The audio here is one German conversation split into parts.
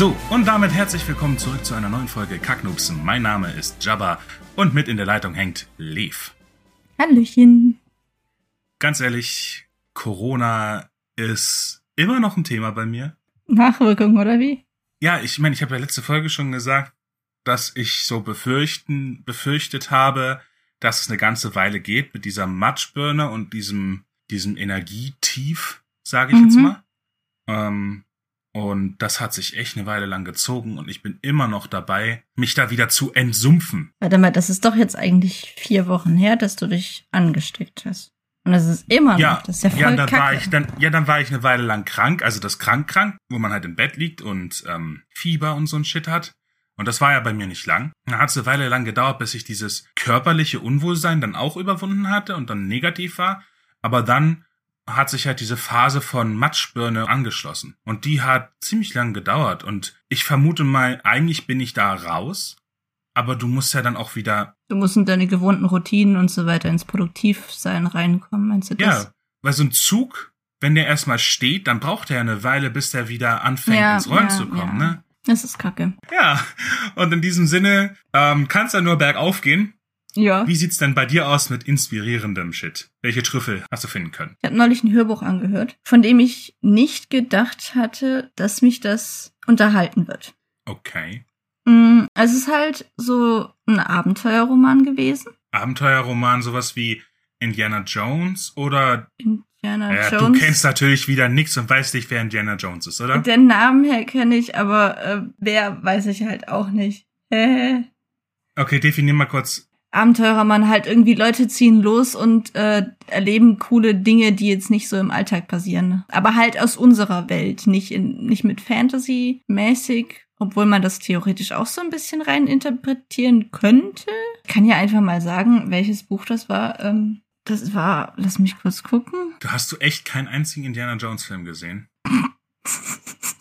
So, und damit herzlich willkommen zurück zu einer neuen Folge Kacknoobs. Mein Name ist Jabba und mit in der Leitung hängt Lev. Hallöchen. Ganz ehrlich, Corona ist immer noch ein Thema bei mir. Nachwirkung, oder wie? Ja, ich meine, ich habe ja letzte Folge schon gesagt, dass ich so befürchten, befürchtet habe, dass es eine ganze Weile geht mit dieser Matschbirne und diesem, diesem Energietief, sage ich Mhm. jetzt mal. Ähm, und das hat sich echt eine Weile lang gezogen und ich bin immer noch dabei, mich da wieder zu entsumpfen. Warte mal, das ist doch jetzt eigentlich vier Wochen her, dass du dich angesteckt hast. Und das ist immer noch. Ja, das ist ja voll ja, dann kacke. war ich dann, ja, dann war ich eine Weile lang krank, also das krank krank, wo man halt im Bett liegt und ähm, Fieber und so ein Shit hat. Und das war ja bei mir nicht lang. Dann hat es eine Weile lang gedauert, bis ich dieses körperliche Unwohlsein dann auch überwunden hatte und dann negativ war. Aber dann hat sich halt diese Phase von Matschbirne angeschlossen. Und die hat ziemlich lang gedauert. Und ich vermute mal, eigentlich bin ich da raus. Aber du musst ja dann auch wieder du musst in deine gewohnten Routinen und so weiter ins Produktivsein reinkommen, meinst du das? Ja, weil so ein Zug, wenn der erstmal steht, dann braucht er ja eine Weile, bis der wieder anfängt, Ja, ins Rollen ja, zu kommen, ja. ne? Das ist kacke. Ja, und in diesem Sinne ähm, kann es ja nur bergauf gehen. Ja. Wie sieht's denn bei dir aus mit inspirierendem Shit? Welche Trüffel hast du finden können? Ich habe neulich ein Hörbuch angehört, von dem ich nicht gedacht hatte, dass mich das unterhalten wird. Okay. Mm, Es ist halt so ein Abenteuerroman gewesen. Abenteuerroman, sowas wie Indiana Jones oder Indiana ja, du Jones. kennst natürlich wieder nix und weißt nicht, wer Indiana Jones ist, oder? Den Namen her kenne ich, aber äh, wer weiß ich halt auch nicht. Äh, Okay, definier mal kurz. Abenteurermann halt irgendwie Leute ziehen los und äh, erleben coole Dinge, die jetzt nicht so im Alltag passieren. Aber halt aus unserer Welt, nicht in nicht mit Fantasy mäßig, obwohl man das theoretisch auch so ein bisschen rein interpretieren könnte. Ich kann ja einfach mal sagen, welches Buch das war. Ähm, das war, lass mich kurz gucken. Du hast du echt keinen einzigen Indiana Jones Film gesehen?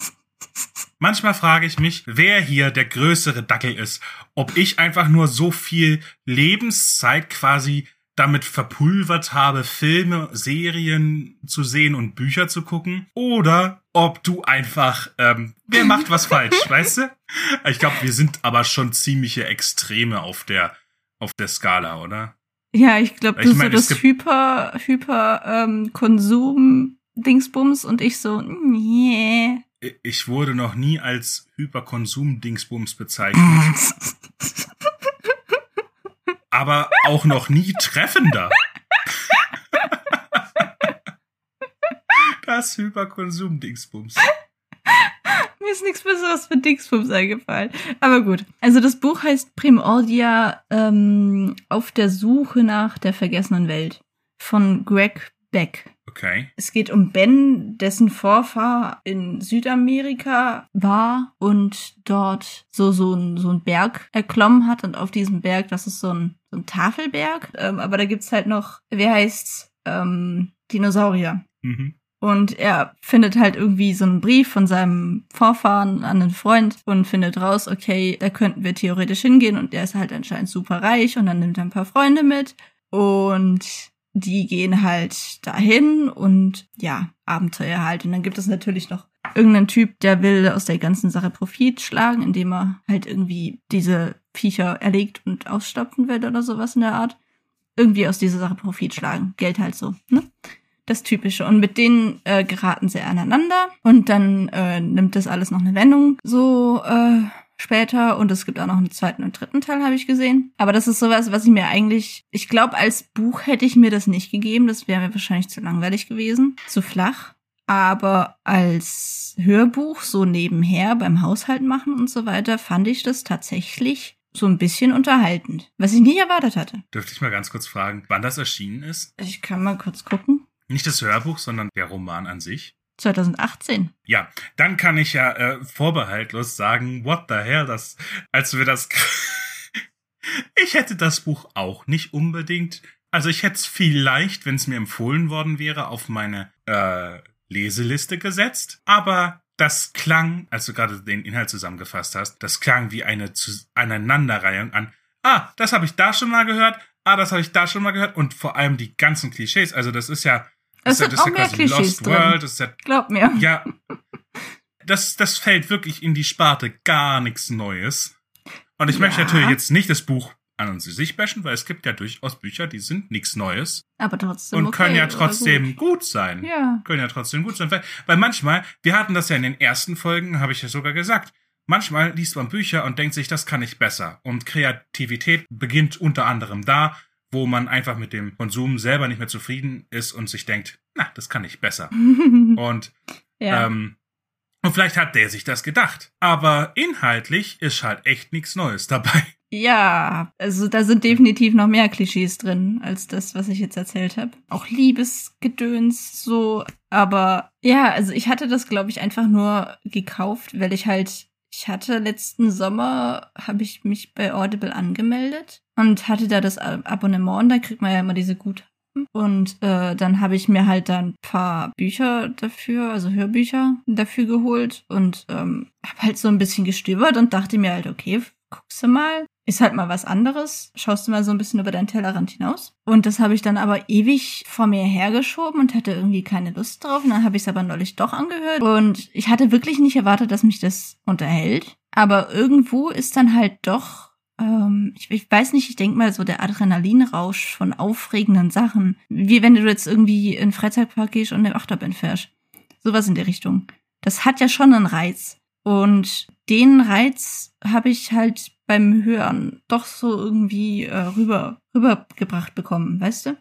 Manchmal frage ich mich, wer hier der größere Dackel ist. Ob ich einfach nur so viel Lebenszeit quasi damit verpulvert habe, Filme, Serien zu sehen und Bücher zu gucken. Oder ob du einfach, ähm, wer macht was falsch, weißt du? Ich glaube, wir sind aber schon ziemliche Extreme auf der, auf der Skala, oder? Ja, ich glaube, Ich du mein, so das Hyper, Hyper ähm, Konsum Dingsbums und ich so, nee. Ich wurde noch nie als Hyperkonsum-Dingsbums bezeichnet. aber auch noch nie treffender. Das Hyperkonsum-Dingsbums. Mir ist nichts Besseres für Dingsbums eingefallen. Aber gut. Also das Buch heißt Primordia ähm, auf der Suche nach der vergessenen Welt von Greg Beck. Okay. Es geht um Ben, dessen Vorfahr in Südamerika war und dort so, so, ein, so einen Berg erklommen hat. Und auf diesem Berg, das ist so ein, so ein Tafelberg. Ähm, aber da gibt's halt noch, wie heißt's, ähm, Dinosaurier. Mhm. Und er findet halt irgendwie so einen Brief von seinem Vorfahren an einen Freund und findet raus, okay, da könnten wir theoretisch hingehen und er ist halt anscheinend super reich und dann nimmt er ein paar Freunde mit und die gehen halt dahin und ja, Abenteuer halt. Und dann gibt es natürlich noch irgendeinen Typ, der will aus der ganzen Sache Profit schlagen, indem er halt irgendwie diese Viecher erlegt und ausstopfen will oder sowas in der Art. Irgendwie aus dieser Sache Profit schlagen. Geld halt so, ne? das Typische. Und mit denen äh, geraten sie aneinander und dann äh, nimmt das alles noch eine Wendung so äh, später und es gibt auch noch einen zweiten und dritten Teil, habe ich gesehen. Aber das ist sowas, was ich mir eigentlich, ich glaube, als Buch hätte ich mir das nicht gegeben. Das wäre mir wahrscheinlich zu langweilig gewesen, zu flach. Aber als Hörbuch so nebenher beim Haushalt machen und so weiter fand ich das tatsächlich so ein bisschen unterhaltend, was ich nie erwartet hatte. Dürfte ich mal ganz kurz fragen, wann das erschienen ist? Ich kann mal kurz gucken. Nicht das Hörbuch, sondern der Roman an sich. 2018. Ja, dann kann ich ja äh, vorbehaltlos sagen, what the hell, das, als wir das, ich hätte das Buch auch nicht unbedingt, also ich hätte es vielleicht, wenn es mir empfohlen worden wäre, auf meine äh, Leseliste gesetzt, aber das klang, als du gerade den Inhalt zusammengefasst hast, das klang wie eine Zu Aneinanderreihung an, ah, das habe ich da schon mal gehört, ah, das habe ich da schon mal gehört und vor allem die ganzen Klischees, also das ist ja Es das sind auch mehr quasi Klischees drin. World, Glaub mir. ja, das, das fällt wirklich in die Sparte gar nichts Neues. Und ich Ja. möchte natürlich jetzt nicht das Buch an und für sich bashen, weil es gibt ja durchaus Bücher, die sind nichts Neues Aber trotzdem. und okay, können ja trotzdem gut. gut. sein. Ja. Können ja trotzdem gut sein. Weil, weil manchmal, wir hatten das ja in den ersten Folgen, habe ich ja sogar gesagt, manchmal liest man Bücher und denkt sich, das kann ich besser. Und Kreativität beginnt unter anderem da, wo man einfach mit dem Konsum selber nicht mehr zufrieden ist und sich denkt, na, das kann ich besser. Und ja. ähm, und vielleicht hat der sich das gedacht. Aber inhaltlich ist halt echt nichts Neues dabei. Ja, also da sind definitiv noch mehr Klischees drin als das, was ich jetzt erzählt habe. Auch Liebesgedöns so, aber ja, also ich hatte das glaube ich einfach nur gekauft, weil ich halt ich hatte letzten Sommer habe ich mich bei Audible angemeldet und hatte da das Ab- Abonnement, da kriegt man ja immer diese Guthaben und äh, dann habe ich mir halt dann ein paar Bücher dafür, also Hörbücher dafür geholt und ähm, habe halt so ein bisschen gestöbert und dachte mir halt, okay, guckst du mal, ist halt mal was anderes, schaust du mal so ein bisschen über deinen Tellerrand hinaus. Und das habe ich dann aber ewig vor mir hergeschoben und hatte irgendwie keine Lust drauf. Und dann habe ich es aber neulich doch angehört. Und ich hatte wirklich nicht erwartet, dass mich das unterhält. Aber irgendwo ist dann halt doch, ähm, ich, ich weiß nicht, ich denke mal so der Adrenalinrausch von aufregenden Sachen. Wie wenn du jetzt irgendwie in den Freizeitpark gehst und eine Achterbahn fährst. Sowas in die Richtung. Das hat ja schon einen Reiz. Und den Reiz habe ich halt beim Hören doch so irgendwie äh, rüber rübergebracht bekommen, weißt du?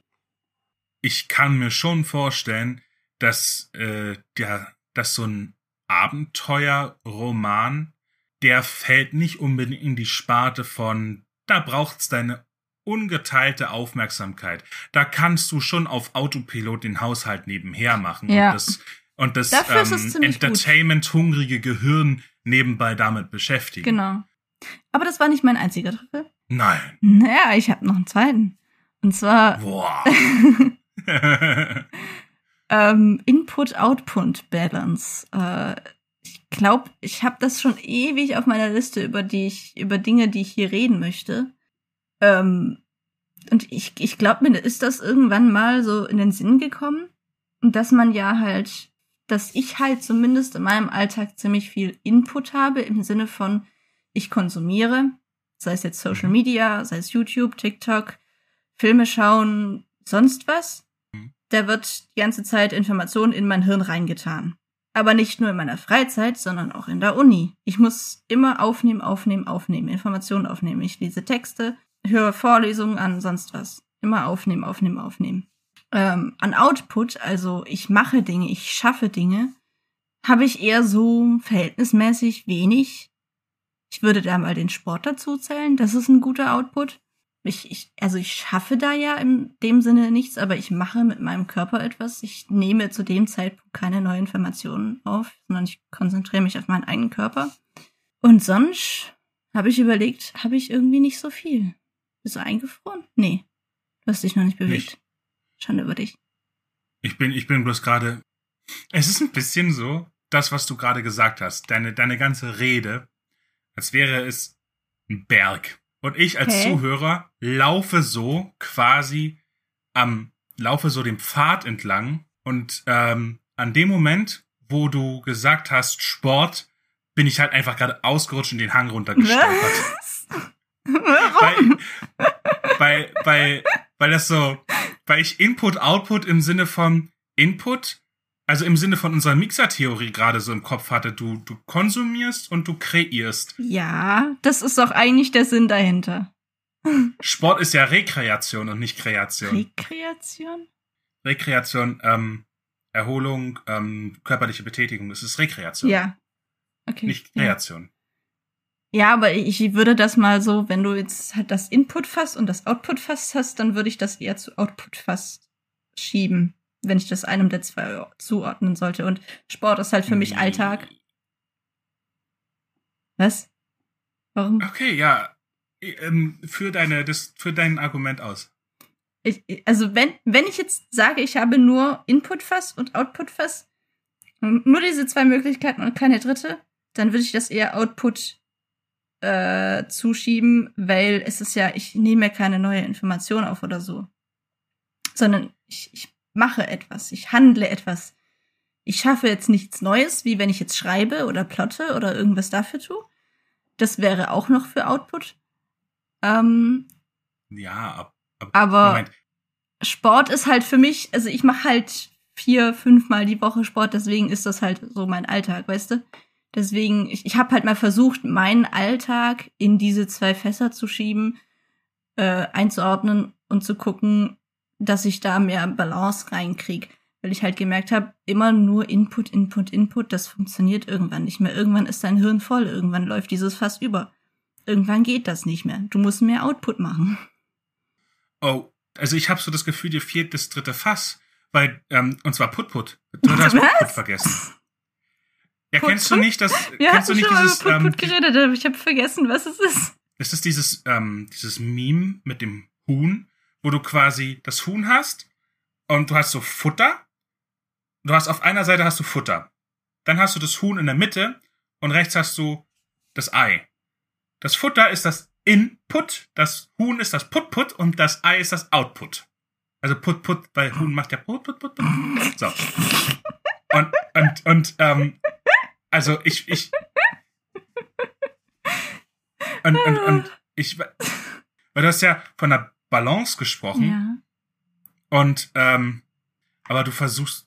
Ich kann mir schon vorstellen, dass äh, der, dass so ein Abenteuerroman, der fällt nicht unbedingt in die Sparte von, da braucht's deine ungeteilte Aufmerksamkeit. Da kannst du schon auf Autopilot den Haushalt nebenher machen Ja. und das und das ähm. Entertainment-hungrige Gehirn nebenbei damit beschäftigen. Genau. Aber das war nicht mein einziger Treffer. Nein. Naja, ich habe noch einen zweiten. Und zwar Boah. ähm, Input-Output-Balance. Äh, glaube, ich habe das schon ewig auf meiner Liste über die ich, über Dinge, die ich hier reden möchte. Ähm, und ich, ich glaube, mir ist das irgendwann mal so in den Sinn gekommen, dass man ja halt, dass ich halt zumindest in meinem Alltag ziemlich viel Input habe im Sinne von, ich konsumiere, sei es jetzt Social Media, sei es YouTube, TikTok, Filme schauen, sonst was. Mhm. Da wird die ganze Zeit Information in mein Hirn reingetan. Aber nicht nur in meiner Freizeit, sondern auch in der Uni. Ich muss immer aufnehmen, aufnehmen, aufnehmen, Informationen aufnehmen. Ich lese Texte, höre Vorlesungen an, sonst was. Immer aufnehmen, aufnehmen, aufnehmen. Ähm, an Output, also ich mache Dinge, ich schaffe Dinge, habe ich eher so verhältnismäßig wenig. Ich würde da mal den Sport dazu zählen. Das ist ein guter Output. Ich, ich, also ich schaffe da ja in dem Sinne nichts, aber ich mache mit meinem Körper etwas. Ich nehme zu dem Zeitpunkt keine neuen Informationen auf, sondern ich konzentriere mich auf meinen eigenen Körper. Und sonst habe ich überlegt, habe ich irgendwie nicht so viel. Bist du eingefroren? Nee. Du hast dich noch nicht bewegt. Nicht. Schande über dich. Ich bin, ich bin bloß gerade. Es ist ein bisschen so, das, was du gerade gesagt hast, deine, deine ganze Rede, als wäre es ein Berg. Und ich als Okay. Zuhörer laufe so quasi am, laufe so den Pfad entlang und ähm, an dem Moment, wo du gesagt hast Sport, bin ich halt einfach gerade ausgerutscht und den Hang runtergestolpert. Warum? weil, weil, weil, weil das so, weil ich Input, Output im Sinne von Input, also im Sinne von unserer Mixer-Theorie gerade so im Kopf hatte, du, du konsumierst und du kreierst. Ja, das ist doch eigentlich der Sinn dahinter. Sport ist ja Rekreation und nicht Kreation. Rekreation? Rekreation, ähm, Erholung, ähm, körperliche Betätigung, das ist Rekreation. Ja. Okay. Nicht ja. Kreation. ja, aber ich würde das mal so, wenn du jetzt halt das Input-Fass und das Output-Fass hast, dann würde ich das eher zu Output-Fass schieben. Wenn ich das einem der zwei zuordnen sollte. Und Sport ist halt für mich Alltag. Was? Warum? Okay, ja. Ähm, für deine, das, für dein Argument aus. Ich, also wenn, wenn ich jetzt sage, ich habe nur Input-Fass und Output-Fass, nur diese zwei Möglichkeiten und keine dritte, dann würde ich das eher Output äh, zuschieben, weil es ist ja, ich nehme ja keine neue Information auf oder so. Sondern ich, ich mache etwas, ich handle etwas. Ich schaffe jetzt nichts Neues, wie wenn ich jetzt schreibe oder plotte oder irgendwas dafür tue. Das wäre auch noch für Output. Ähm, ja, ab, ab, aber Moment. Sport ist halt für mich, also ich mache halt vier, fünfmal die Woche Sport, deswegen ist das halt so mein Alltag, weißt du? Deswegen, ich, ich habe halt mal versucht, meinen Alltag in diese zwei Fässer zu schieben, äh, einzuordnen und zu gucken, dass ich da mehr Balance reinkriege. Weil ich halt gemerkt habe, immer nur Input, Input, Input, das funktioniert irgendwann nicht mehr. Irgendwann ist dein Hirn voll, irgendwann läuft dieses Fass über. Irgendwann geht das nicht mehr. Du musst mehr Output machen. Oh, also ich habe so das Gefühl, dir fehlt das dritte Fass. Weil, ähm, und zwar Put-Put. Du hast Put-Put vergessen. Ja, Put, kennst du nicht das? Wir kennst du nicht dieses, über ähm, geredet, aber ich habe vergessen, was es ist. Es ist dieses, ähm, dieses Meme mit dem Huhn, wo du quasi das Huhn hast und du hast so Futter. Du hast auf einer Seite hast du Futter. Dann hast du das Huhn in der Mitte und rechts hast du das Ei. Das Futter ist das Input, das Huhn ist das Put-Put und das Ei ist das Output. Also Put-Put, weil Huhn macht ja Put-Put-Put. So. Und, und, und, ähm, also ich, ich. Und, und, und ich. Weil du hast ja von der Balance gesprochen. Ja. Und, ähm, aber du versuchst.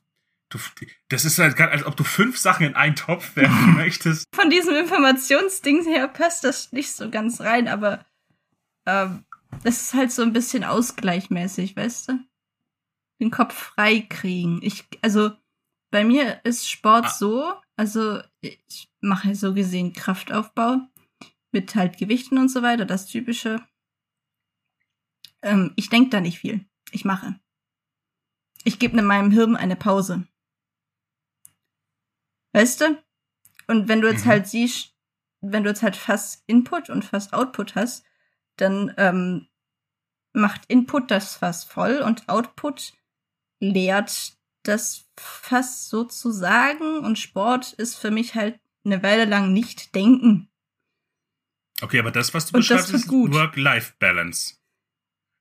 Du, das ist halt gerade, als ob du fünf Sachen in einen Topf werfen möchtest. Von diesem Informationsding her passt das nicht so ganz rein, aber ähm, das ist halt so ein bisschen ausgleichmäßig, weißt du? Den Kopf frei kriegen. Ich, also bei mir ist Sport ah. so, also ich mache so gesehen Kraftaufbau mit halt Gewichten und so weiter, das typische. Ähm, ich denke da nicht viel. Ich mache. Ich gebe in meinem Hirn eine Pause. Weißt du? Und wenn du jetzt mhm. halt siehst, wenn du jetzt halt fast Input und fast Output hast, dann ähm, macht Input das fast voll und Output leert das fast sozusagen und Sport ist für mich halt eine Weile lang nicht denken. Okay, aber das, was du und beschreibst, ist Work-Life-Balance.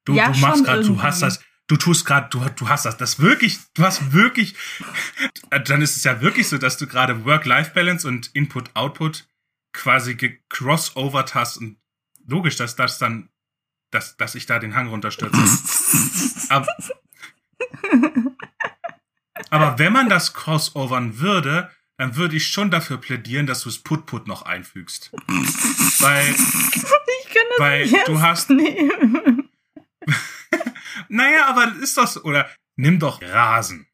Du, ja, du machst gerade, du hast das, du tust gerade, du, du hast das, das wirklich, du hast wirklich, dann ist es ja wirklich so, dass du gerade Work-Life-Balance und Input-Output quasi gecrossovert hast und logisch, dass das dann, dass, dass ich da den Hang runterstürze. aber, aber wenn man das crossovern würde, dann würde ich schon dafür plädieren, dass du es Put-Put noch einfügst. weil, weil du hast. Nehmen. naja, aber ist das, oder nimm doch Rasen.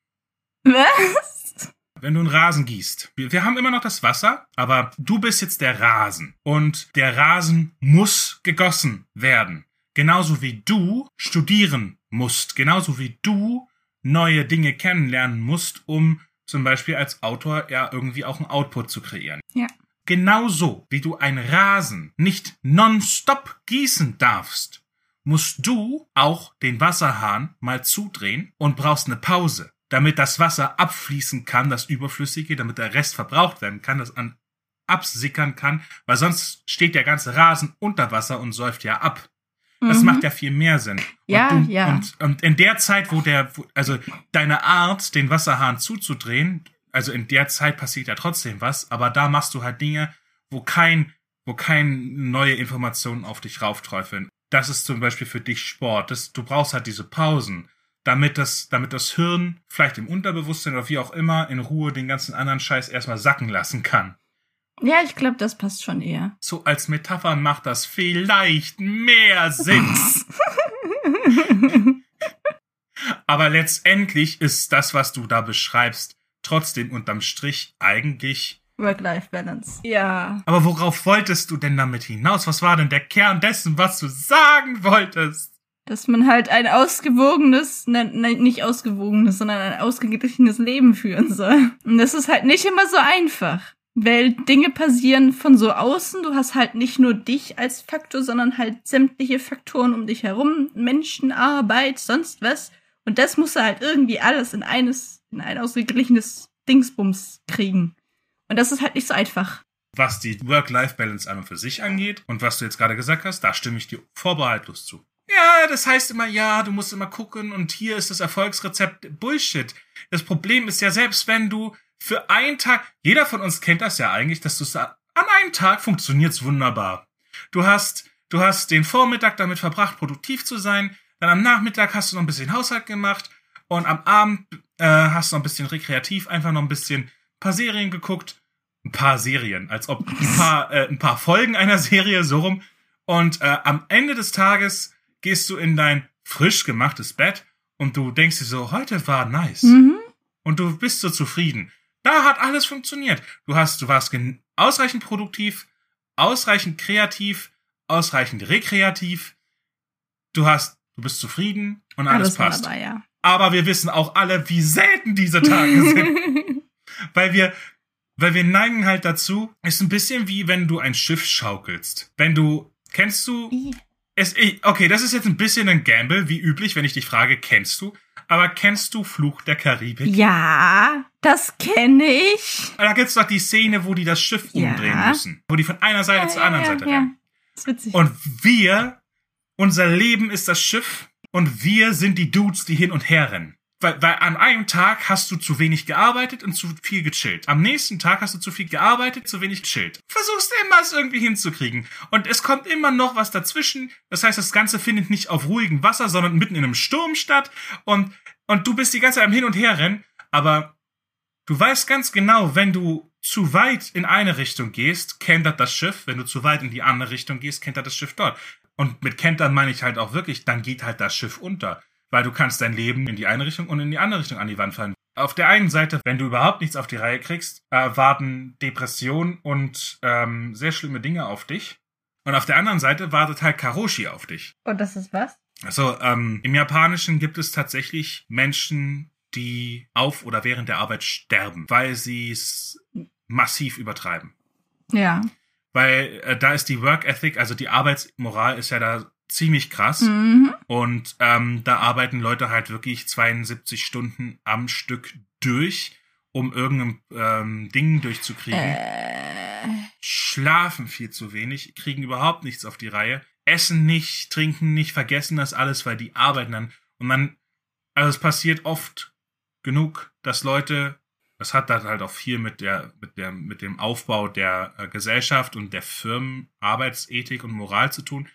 Was? Wenn du einen Rasen gießt. Wir, wir haben immer noch das Wasser, aber du bist jetzt der Rasen. Und der Rasen muss gegossen werden. Genauso wie du studieren musst. Genauso wie du neue Dinge kennenlernen musst, um zum Beispiel als Autor ja irgendwie auch einen Output zu kreieren. Ja. Genauso wie du ein Rasen nicht nonstop gießen darfst, musst du auch den Wasserhahn mal zudrehen und brauchst eine Pause, damit das Wasser abfließen kann, das Überflüssige, damit der Rest verbraucht werden kann, das an absickern kann, weil sonst steht der ganze Rasen unter Wasser und säuft ja ab. Das mhm. macht ja viel mehr Sinn. Und ja, du, ja. Und, und in der Zeit, wo der, also deine Art, den Wasserhahn zuzudrehen, also in der Zeit passiert ja trotzdem was, aber da machst du halt Dinge, wo kein, wo kein neue Informationen auf dich raufträufeln. Das ist zum Beispiel für dich Sport. Das, du brauchst halt diese Pausen, damit das, damit das Hirn vielleicht im Unterbewusstsein oder wie auch immer in Ruhe den ganzen anderen Scheiß erstmal sacken lassen kann. Ja, ich glaube, das passt schon eher. So als Metapher macht das vielleicht mehr Sinn. Aber letztendlich ist das, was du da beschreibst, trotzdem unterm Strich eigentlich Work-Life-Balance. Ja. Aber worauf wolltest du denn damit hinaus? Was war denn der Kern dessen, was du sagen wolltest? dass man halt ein ausgewogenes, ne, ne, nicht ausgewogenes, sondern ein ausgeglichenes Leben führen soll. Und das ist halt nicht immer so einfach. Weil Dinge passieren von so außen. Du hast halt nicht nur dich als Faktor, sondern halt sämtliche Faktoren um dich herum. Menschen, Arbeit, sonst was. Und das musst du halt irgendwie alles in eines, in ein ausgeglichenes Dingsbums kriegen. Und das ist halt nicht so einfach. Was die Work-Life-Balance einmal für sich angeht und was du jetzt gerade gesagt hast, da stimme ich dir vorbehaltlos zu. Ja, das heißt immer, ja, du musst immer gucken und hier ist das Erfolgsrezept Bullshit. Das Problem ist ja, selbst wenn du für einen Tag, jeder von uns kennt das ja eigentlich, dass du an einem Tag funktioniert's wunderbar. Du hast, du hast den Vormittag damit verbracht, produktiv zu sein, dann am Nachmittag hast du noch ein bisschen Haushalt gemacht und am Abend äh, hast du noch ein bisschen rekreativ einfach noch ein bisschen paar Serien geguckt. Ein paar Serien, als ob ein paar, äh, ein paar Folgen einer Serie so rum. Und äh, am Ende des Tages gehst du in dein frisch gemachtes Bett und du denkst dir so, heute war nice. Mhm. Und du bist so zufrieden. Da hat alles funktioniert. Du hast, du warst ausreichend produktiv, ausreichend kreativ, ausreichend rekreativ. Du hast, du bist zufrieden und alles, alles passt. Dabei, ja. Aber wir wissen auch alle, wie selten diese Tage sind. weil wir, weil wir neigen halt dazu, ist ein bisschen wie wenn du ein Schiff schaukelst. Wenn du, kennst du, es, okay, das ist jetzt ein bisschen ein Gamble, wie üblich, wenn ich dich frage, kennst du? Aber kennst du Fluch der Karibik? Ja, das kenne ich. Da gibt's doch die Szene, wo die das Schiff ja. umdrehen müssen. Wo die von einer Seite ja, zur anderen ja, Seite rennen. Das ist witzig. Und wir, unser Leben ist das Schiff und wir sind die Dudes, die hin und her rennen. Weil, weil an einem Tag hast du zu wenig gearbeitet und zu viel gechillt. Am nächsten Tag hast du zu viel gearbeitet, zu wenig gechillt. Versuchst immer es irgendwie hinzukriegen. Und es kommt immer noch was dazwischen. Das heißt, das Ganze findet nicht auf ruhigem Wasser, sondern mitten in einem Sturm statt. Und, und du bist die ganze Zeit am Hin und Her rennen. Aber du weißt ganz genau, wenn du zu weit in eine Richtung gehst, kentert das Schiff. Wenn du zu weit in die andere Richtung gehst, kentert das Schiff dort. Und mit kentern meine ich halt auch wirklich, dann geht halt das Schiff unter weil du kannst dein Leben in die eine Richtung und in die andere Richtung an die Wand fallen. Auf der einen Seite, wenn du überhaupt nichts auf die Reihe kriegst, äh, warten Depression und ähm, sehr schlimme Dinge auf dich. Und auf der anderen Seite wartet halt Karoshi auf dich. Und das ist was? Also ähm, im Japanischen gibt es tatsächlich Menschen, die auf oder während der Arbeit sterben, weil sie es massiv übertreiben. Ja. Weil äh, da ist die Work Ethic, also die Arbeitsmoral ist ja da ziemlich krass. Mhm. Und ähm, da arbeiten Leute halt wirklich 72 Stunden am Stück durch, um irgendein ähm, Ding durchzukriegen. Äh. Schlafen viel zu wenig, kriegen überhaupt nichts auf die Reihe, essen nicht, trinken nicht, vergessen das alles, weil die arbeiten dann. Und man, also es passiert oft genug, dass Leute, das hat dann halt auch viel mit der, mit der, mit dem Aufbau der äh, Gesellschaft und der Firmen, Arbeitsethik und Moral zu tun,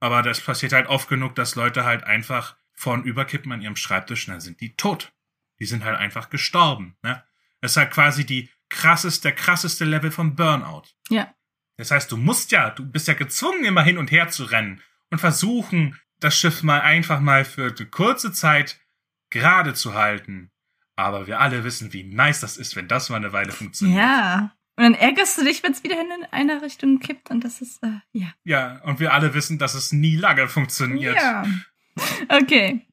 aber das passiert halt oft genug, dass Leute halt einfach vorn überkippen an ihrem Schreibtisch und dann sind die tot. Die sind halt einfach gestorben. Ne? Das ist halt quasi die krasseste, der krasseste Level von Burnout. Ja. Das heißt, du musst ja, du bist ja gezwungen, immer hin und her zu rennen und versuchen, das Schiff mal einfach mal für eine kurze Zeit gerade zu halten. Aber wir alle wissen, wie nice das ist, wenn das mal eine Weile funktioniert. Ja. Und dann ärgerst du dich, wenn es wieder in eine Richtung kippt und das ist, äh, ja. Ja, und wir alle wissen, dass es nie lange funktioniert. Ja. Okay.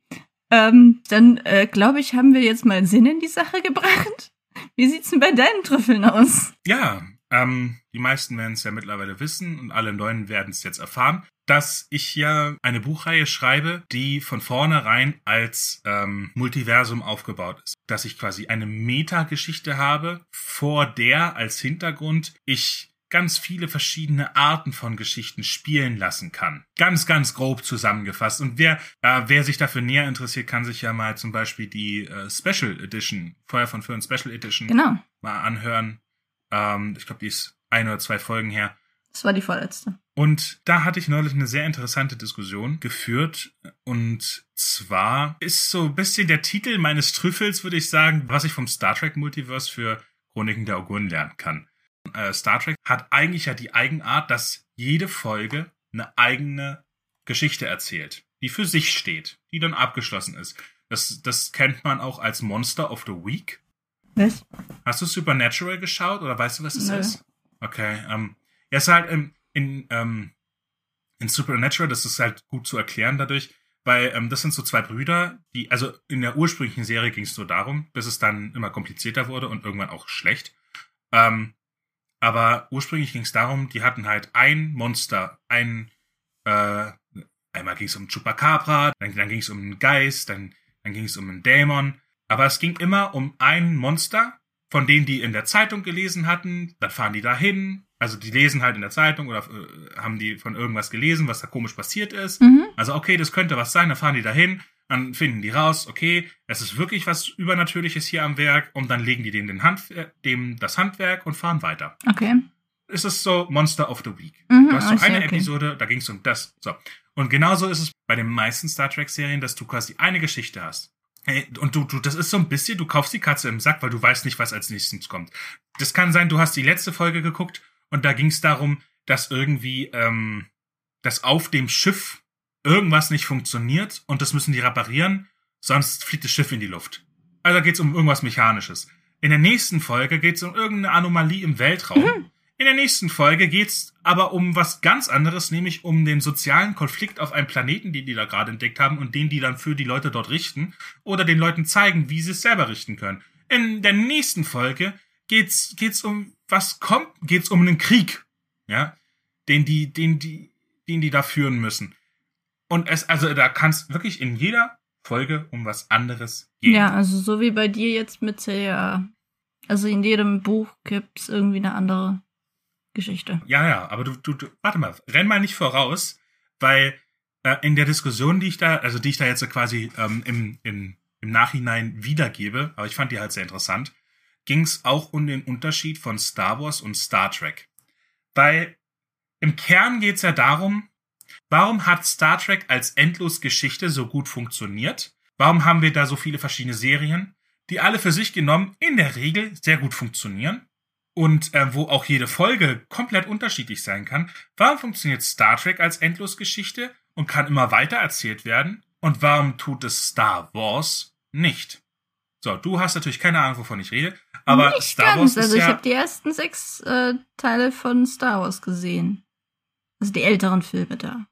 Ähm, dann äh, glaube ich, haben wir jetzt mal Sinn in die Sache gebracht. Wie sieht's denn bei deinen Trüffeln aus? Ja, ähm, die meisten werden es ja mittlerweile wissen und alle Neuen werden es jetzt erfahren, dass ich ja eine Buchreihe schreibe, die von vornherein als ähm, Multiversum aufgebaut ist. Dass ich quasi eine Metageschichte habe, vor der als Hintergrund ich ganz viele verschiedene Arten von Geschichten spielen lassen kann. Ganz, ganz grob zusammengefasst. Und wer, äh, wer sich dafür näher interessiert, kann sich ja mal zum Beispiel die äh, Special Edition, Feuer von Föhn Special Edition, genau. mal anhören. Ähm, ich glaube, die ist ein oder zwei Folgen her. Das war die vorletzte. Und da hatte ich neulich eine sehr interessante Diskussion geführt. Und zwar ist so ein bisschen der Titel meines Trüffels, würde ich sagen, was ich vom Star Trek Multiverse für Chroniken der Auguren lernen kann. Äh, Star Trek hat eigentlich ja die Eigenart, dass jede Folge eine eigene Geschichte erzählt, die für sich steht, die dann abgeschlossen ist. Das, das kennt man auch als Monster of the Week. Was? Hast du Supernatural geschaut oder weißt du, was es Nö. ist? Okay, ähm, ja, ist halt in, in, ähm, in Supernatural, das ist halt gut zu erklären dadurch, weil ähm, das sind so zwei Brüder, die, also in der ursprünglichen Serie ging es so darum, bis es dann immer komplizierter wurde und irgendwann auch schlecht. Ähm, aber ursprünglich ging es darum, die hatten halt ein Monster, ein, äh, einmal ging es um Chupacabra, dann, dann ging es um einen Geist, dann, dann ging es um einen Dämon. Aber es ging immer um ein Monster, von denen die in der Zeitung gelesen hatten, dann fahren die dahin, also die lesen halt in der Zeitung oder äh, haben die von irgendwas gelesen, was da komisch passiert ist. Mhm. Also okay, das könnte was sein, dann fahren die dahin, dann finden die raus, okay, es ist wirklich was Übernatürliches hier am Werk und dann legen die dem, den Hand, dem das Handwerk und fahren weiter. Okay. Es ist so Monster of the Week. Mhm, Du hast so see, eine okay. Episode, da ging es um das. So. Und genauso ist es bei den meisten Star Trek-Serien, dass du quasi eine Geschichte hast. Hey, Und du, du, das ist so ein bisschen, du kaufst die Katze im Sack, weil du weißt nicht, was als nächstes kommt. Das kann sein, du hast die letzte Folge geguckt und da ging es darum, dass irgendwie, ähm, dass auf dem Schiff irgendwas nicht funktioniert und das müssen die reparieren, sonst fliegt das Schiff in die Luft. Also da geht es um irgendwas Mechanisches. In der nächsten Folge geht es um irgendeine Anomalie im Weltraum. In der nächsten Folge geht's aber um was ganz anderes, nämlich um den sozialen Konflikt auf einem Planeten, den die da gerade entdeckt haben und den die dann für die Leute dort richten oder den Leuten zeigen, wie sie es selber richten können. In der nächsten Folge geht's geht's um was kommt, geht's um einen Krieg, ja, den die den die den die da führen müssen. Und es also da kann's wirklich in jeder Folge um was anderes gehen. Ja, also so wie bei dir jetzt mit der, also in jedem Buch gibt's irgendwie eine andere Geschichte. Ja, ja, aber du, du, du, warte mal, renn mal nicht voraus, weil äh, in der Diskussion, die ich da, also die ich da jetzt quasi ähm, im, im, im Nachhinein wiedergebe, aber ich fand die halt sehr interessant, ging es auch um den Unterschied von Star Wars und Star Trek. Weil im Kern geht es ja darum, warum hat Star Trek als Endlosgeschichte so gut funktioniert? Warum haben wir da so viele verschiedene Serien, die alle für sich genommen in der Regel sehr gut funktionieren? Und äh, wo auch jede Folge komplett unterschiedlich sein kann. Warum funktioniert Star Trek als Endlosgeschichte und kann immer weiter erzählt werden? Und warum tut es Star Wars nicht? So, du hast natürlich keine Ahnung, wovon ich rede, aber Nicht Star ganz. Wars ist also ich ja habe die ersten sechs äh, Teile von Star Wars gesehen. Also die älteren Filme da.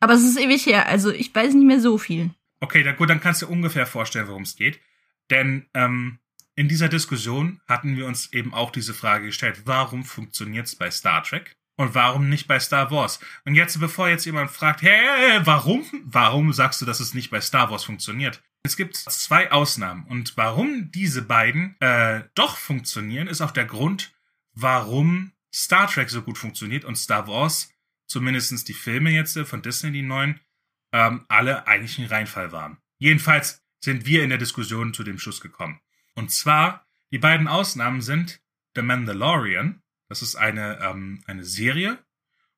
Aber es ist ewig her, also ich weiß nicht mehr so viel. Okay, dann gut, dann kannst du ungefähr vorstellen, worum es geht. Denn ähm, in dieser Diskussion hatten wir uns eben auch diese Frage gestellt, warum funktioniert es bei Star Trek und warum nicht bei Star Wars? Und jetzt, bevor jetzt jemand fragt, hey, warum, warum sagst du, dass es nicht bei Star Wars funktioniert? Es gibt zwei Ausnahmen und warum diese beiden äh, doch funktionieren, ist auch der Grund, warum Star Trek so gut funktioniert und Star Wars, zumindestens die Filme jetzt von Disney, die neuen, ähm, alle eigentlich ein Reinfall waren. Jedenfalls sind wir in der Diskussion zu dem Schluss gekommen. Und zwar, die beiden Ausnahmen sind The Mandalorian, das ist eine, ähm, eine Serie,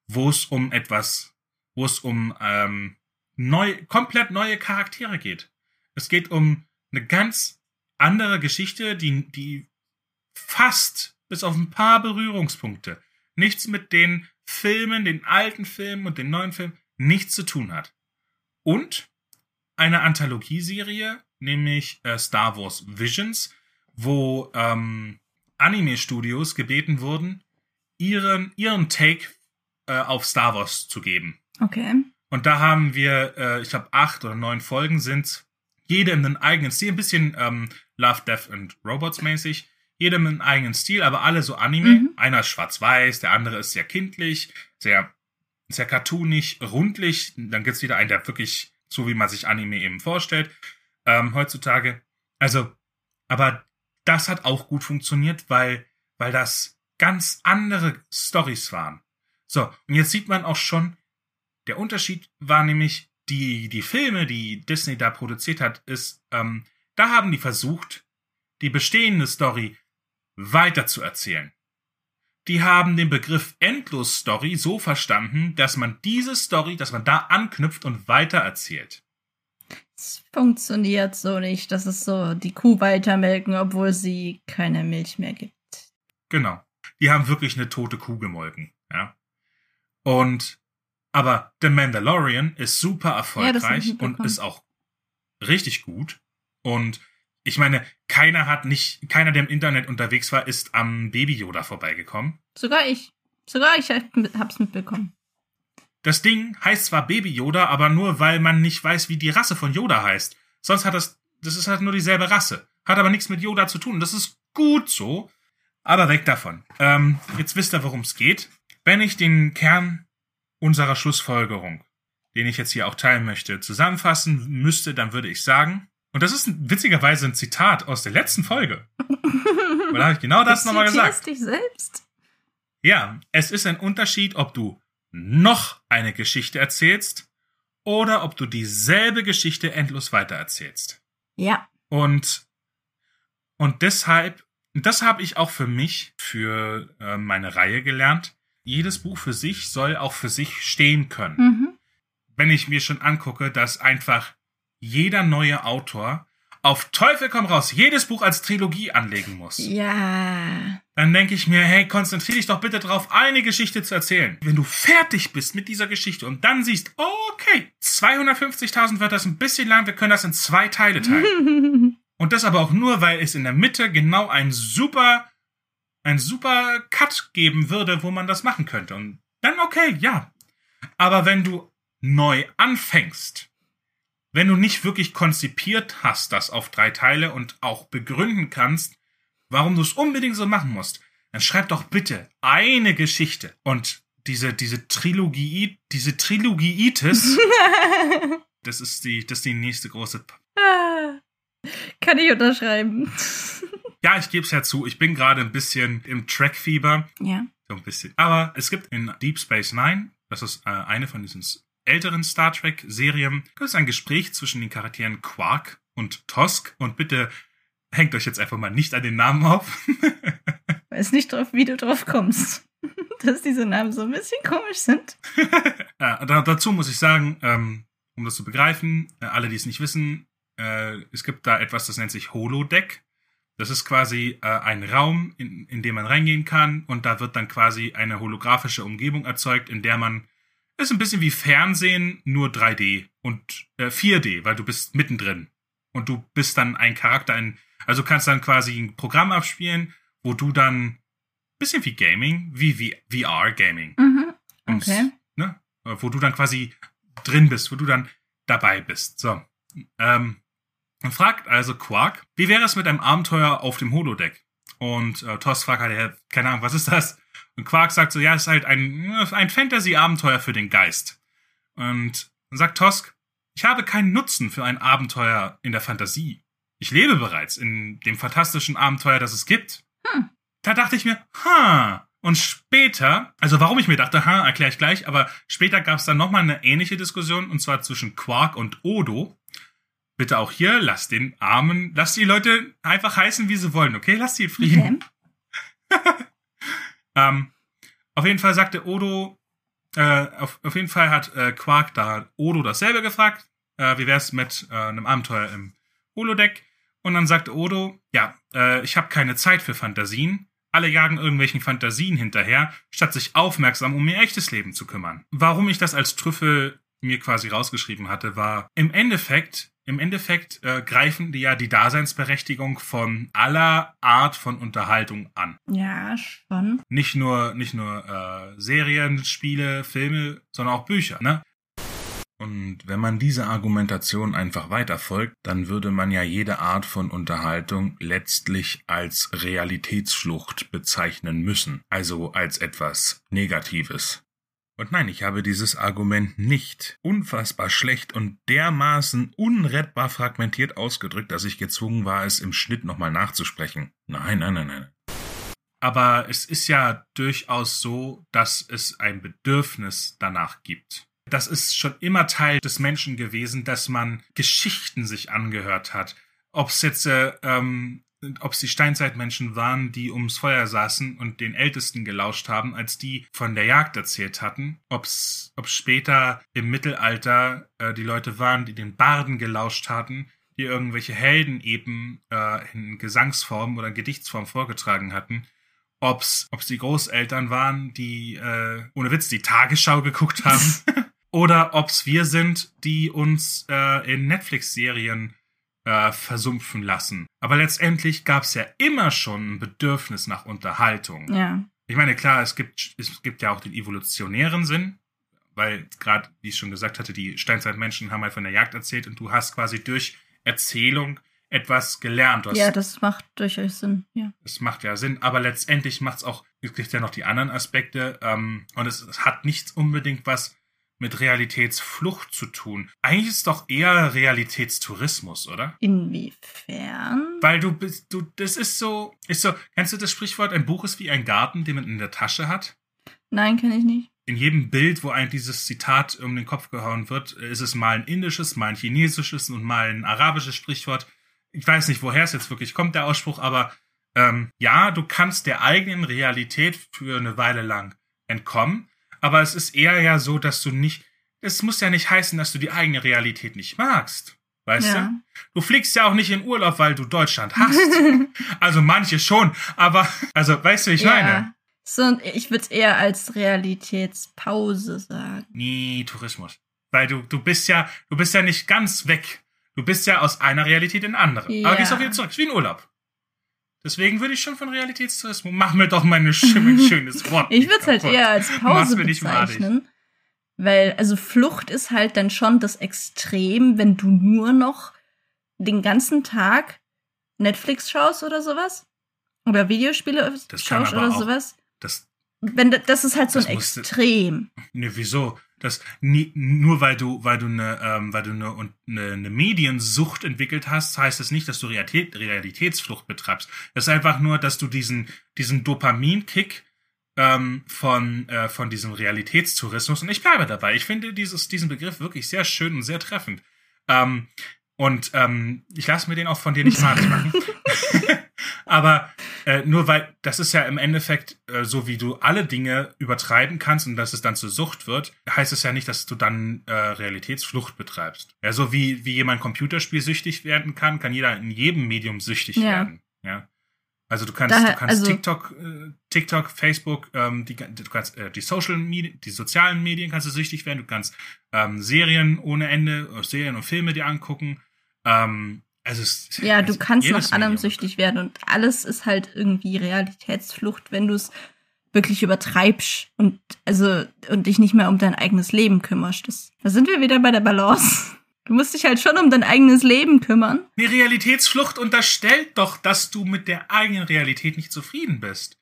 wo es um etwas, wo es um ähm, neu, komplett neue Charaktere geht. Es geht um eine ganz andere Geschichte, die, die fast bis auf ein paar Berührungspunkte nichts mit den Filmen, den alten Filmen und den neuen Filmen, nichts zu tun hat. Und eine Anthologieserie, nämlich äh, Star Wars Visions, wo ähm, Anime-Studios gebeten wurden, ihren, ihren Take äh, auf Star Wars zu geben. Okay. Und da haben wir, äh, ich glaube, acht oder neun Folgen sind, jede in einem eigenen Stil, ein bisschen ähm, Love, Death and Robots mäßig, jede mit einem eigenen Stil, aber alle so Anime. Mhm. Einer ist schwarz-weiß, der andere ist sehr kindlich, sehr, sehr cartoonig, rundlich. Dann gibt's wieder einen, der wirklich so, wie man sich Anime eben vorstellt, ähm, heutzutage. Also, aber das hat auch gut funktioniert, weil, weil das ganz andere Stories waren. So, und jetzt sieht man auch schon, der Unterschied war nämlich, die, die Filme, die Disney da produziert hat, ist, ähm, da haben die versucht, die bestehende Story weiter zu erzählen. Die haben den Begriff Endlos-Story so verstanden, dass man diese Story, dass man da anknüpft und weiter erzählt. Funktioniert so nicht. Das ist so die Kuh weitermelken, obwohl sie keine Milch mehr gibt. Genau. Die haben wirklich eine tote Kuh gemolken, ja. Und, aber The Mandalorian ist super Ja, erfolgreich und mitbekommen. ist auch richtig gut. Und ich meine, keiner hat nicht, keiner, der im Internet unterwegs war, ist am Baby Yoda vorbeigekommen. Sogar ich. Sogar ich hab- hab's mitbekommen. Das Ding heißt zwar Baby Yoda, aber nur weil man nicht weiß, wie die Rasse von Yoda heißt. Sonst hat das, das ist halt nur dieselbe Rasse. Hat aber nichts mit Yoda zu tun. Das ist gut so. Aber weg davon. Ähm, jetzt wisst ihr, worum es geht. Wenn ich den Kern unserer Schlussfolgerung, den ich jetzt hier auch teilen möchte, zusammenfassen müsste, dann würde ich sagen, und das ist witzigerweise ein Zitat aus der letzten Folge. Weil da habe ich genau das nochmal gesagt. dich selbst? Ja, es ist ein Unterschied, ob du noch eine Geschichte erzählst oder ob du dieselbe Geschichte endlos weitererzählst. Ja. Und, und deshalb, das habe ich auch für mich, für äh, meine Reihe gelernt. Jedes Buch für sich soll auch für sich stehen können. Mhm. Wenn ich mir schon angucke, dass einfach jeder neue Autor auf Teufel komm raus jedes Buch als Trilogie anlegen muss. Ja. Dann denke ich mir, hey, konzentrier dich doch bitte darauf, eine Geschichte zu erzählen. Wenn du fertig bist mit dieser Geschichte und dann siehst, okay, 250.000 wird das ein bisschen lang, wir können das in zwei Teile teilen. und das aber auch nur, weil es in der Mitte genau ein super, ein super Cut geben würde, wo man das machen könnte. Und dann okay, ja. Aber wenn du neu anfängst, wenn du nicht wirklich konzipiert hast, das auf drei Teile und auch begründen kannst, warum du es unbedingt so machen musst, dann schreib doch bitte eine Geschichte. Und diese, diese Trilogie, diese Trilogiitis, das ist die, das ist die nächste große. Kann ich unterschreiben. Ja, ich gebe es ja zu, ich bin gerade ein bisschen im Trackfieber. Ja. So ein bisschen. Aber es gibt in Deep Space Nine, das ist äh, eine von diesen älteren Star Trek-Serien, gibt es ein Gespräch zwischen den Charakteren Quark und Tosk. Und bitte hängt euch jetzt einfach mal nicht an den Namen auf. Weiß nicht drauf, wie du drauf kommst. Dass diese Namen so ein bisschen komisch sind. da, dazu muss ich sagen, ähm, um das zu begreifen, äh, alle, die es nicht wissen, äh, es gibt da etwas, das nennt sich Holodeck. Das ist quasi äh, ein Raum, in, in den man reingehen kann und da wird dann quasi eine holographische Umgebung erzeugt, in der man ist ein bisschen wie Fernsehen, nur 3D und äh, 4D, weil du bist mittendrin und du bist dann ein Charakter, ein, also kannst dann quasi ein Programm abspielen, wo du dann bisschen wie Gaming, wie, wie VR Gaming, Mhm. Okay. ne, wo du dann quasi drin bist, wo du dann dabei bist. So, ähm, fragt also Quark, wie wäre es mit einem Abenteuer auf dem Holodeck? Und äh, Toss fragt halt, ja, keine Ahnung, was ist das? Und Quark sagt so, ja, es ist halt ein, ein Fantasy-Abenteuer für den Geist. Und dann sagt Tosk, ich habe keinen Nutzen für ein Abenteuer in der Fantasie. Ich lebe bereits in dem fantastischen Abenteuer, das es gibt. Hm. Da dachte ich mir, ha. Und später, also warum ich mir dachte, ha, erkläre ich gleich, aber später gab es dann nochmal eine ähnliche Diskussion, und zwar zwischen Quark und Odo. Bitte auch hier, lass den Armen, lass die Leute einfach heißen, wie sie wollen, okay? Lass sie in Frieden. Okay. Ähm, auf jeden Fall sagte Odo, äh, auf, auf jeden Fall hat äh, Quark da Odo dasselbe gefragt. Äh, wie wär's mit äh, einem Abenteuer im Holodeck? Und dann sagte Odo, ja, äh, ich habe keine Zeit für Fantasien. Alle jagen irgendwelchen Fantasien hinterher, statt sich aufmerksam um ihr echtes Leben zu kümmern. Warum ich das als Trüffel mir quasi rausgeschrieben hatte, war im Endeffekt, im Endeffekt äh, greifen die ja die Daseinsberechtigung von aller Art von Unterhaltung an Ja, schon. nicht nur nicht nur äh, Serien, Spiele, Filme, sondern auch Bücher, ne? Und wenn man diese Argumentation einfach weiterfolgt, dann würde man ja jede Art von Unterhaltung letztlich als Realitätsschlucht bezeichnen müssen, also als etwas Negatives. Und nein, ich habe dieses Argument nicht unfassbar schlecht und dermaßen unrettbar fragmentiert ausgedrückt, dass ich gezwungen war, es im Schnitt nochmal nachzusprechen. Nein, nein, nein, nein. Aber es ist ja durchaus so, dass es ein Bedürfnis danach gibt. Das ist schon immer Teil des Menschen gewesen, dass man Geschichten sich angehört hat. Ob es jetzt, äh, ähm, ob es die Steinzeitmenschen waren, die ums Feuer saßen und den Ältesten gelauscht haben, als die von der Jagd erzählt hatten. Ob es später im Mittelalter äh, die Leute waren, die den Barden gelauscht hatten, die irgendwelche Helden eben äh, in Gesangsform oder Gedichtsform vorgetragen hatten ob's, ob's die Großeltern waren, die äh, ohne Witz die Tagesschau geguckt haben, oder ob's wir sind, die uns äh, in Netflix-Serien äh, versumpfen lassen. Aber letztendlich gab's ja immer schon ein Bedürfnis nach Unterhaltung. Ja. Ich meine, klar, es gibt, es gibt ja auch den evolutionären Sinn, weil gerade, wie ich schon gesagt hatte, die Steinzeitmenschen haben halt von der Jagd erzählt und du hast quasi durch Erzählung etwas gelernt. Hast, Ja, das macht durchaus Sinn, ja. Das macht ja Sinn, aber letztendlich macht es auch, es gibt ja noch die anderen Aspekte ähm, und es, es hat nichts unbedingt was mit Realitätsflucht zu tun. Eigentlich ist es doch eher Realitätstourismus, oder? Inwiefern? Weil du bist, du, das ist so, ist so, kennst du das Sprichwort, ein Buch ist wie ein Garten, den man in der Tasche hat? Nein, kenne ich nicht. In jedem Bild, wo ein dieses Zitat um den Kopf gehauen wird, ist es mal ein indisches, mal ein chinesisches und mal ein arabisches Sprichwort. Ich weiß nicht, woher es jetzt wirklich kommt, der Ausspruch, aber ähm, ja, du kannst der eigenen Realität für eine Weile lang entkommen, aber es ist eher ja so, dass du nicht, es muss ja nicht heißen, dass du die eigene Realität nicht magst. Weißt Ja. du? Du fliegst ja auch nicht in Urlaub, weil du Deutschland hast. also manche schon, aber, also, weißt du, wie ich meine? Ja. So, ich würde es eher als Realitätspause sagen. Nee, Tourismus. Weil du, du bist ja, du bist ja nicht ganz weg. Du bist ja aus einer Realität in eine andere. Ja. Aber gehst auch wieder zurück. Ist wie ein Urlaub. Deswegen würde ich schon von Realitätstourismus. Mach mir doch mal ein schön- schönes Wort. Ich würde es halt eher als Pause bezeichnen. Weil, also Flucht ist halt dann schon das Extrem, wenn du nur noch den ganzen Tag Netflix schaust oder sowas. Oder Videospiele Das schaust oder auch- sowas. Das, Wenn, da- das ist halt so Das ein musste- Extrem. ne, wieso? Das, nie, nur weil du, weil du eine, ähm, weil du eine, eine, eine Mediensucht entwickelt hast, heißt es nicht, dass du Realität, Realitätsflucht betreibst. Es ist einfach nur, dass du diesen, diesen Dopaminkick ähm, von, äh, von diesem Realitätstourismus, und ich bleibe dabei, ich finde dieses, diesen Begriff wirklich sehr schön und sehr treffend. Ähm, und ähm, ich lasse mir den auch von dir nicht malig machen. Aber äh, nur weil, das ist ja im Endeffekt äh, so, wie du alle Dinge übertreiben kannst und dass es dann zur Sucht wird, heißt es ja nicht, dass du dann äh, Realitätsflucht betreibst. Ja, so wie, wie jemand Computerspiel süchtig werden kann, kann jeder in jedem Medium süchtig Ja. werden. Ja. Also du kannst, Daher- du kannst also- TikTok, äh, TikTok, Facebook, ähm, die, du kannst äh, die Social Medien, die sozialen Medien kannst du süchtig werden, du kannst ähm, Serien ohne Ende, äh, Serien und Filme dir angucken. Ähm, also es, Ja, du also kannst nach allem süchtig werden und alles ist halt irgendwie Realitätsflucht, wenn du es wirklich übertreibst und also und dich nicht mehr um dein eigenes Leben kümmerst. Das, da sind wir wieder bei der Balance. Du musst dich halt schon um dein eigenes Leben kümmern. Die Realitätsflucht unterstellt doch, dass du mit der eigenen Realität nicht zufrieden bist.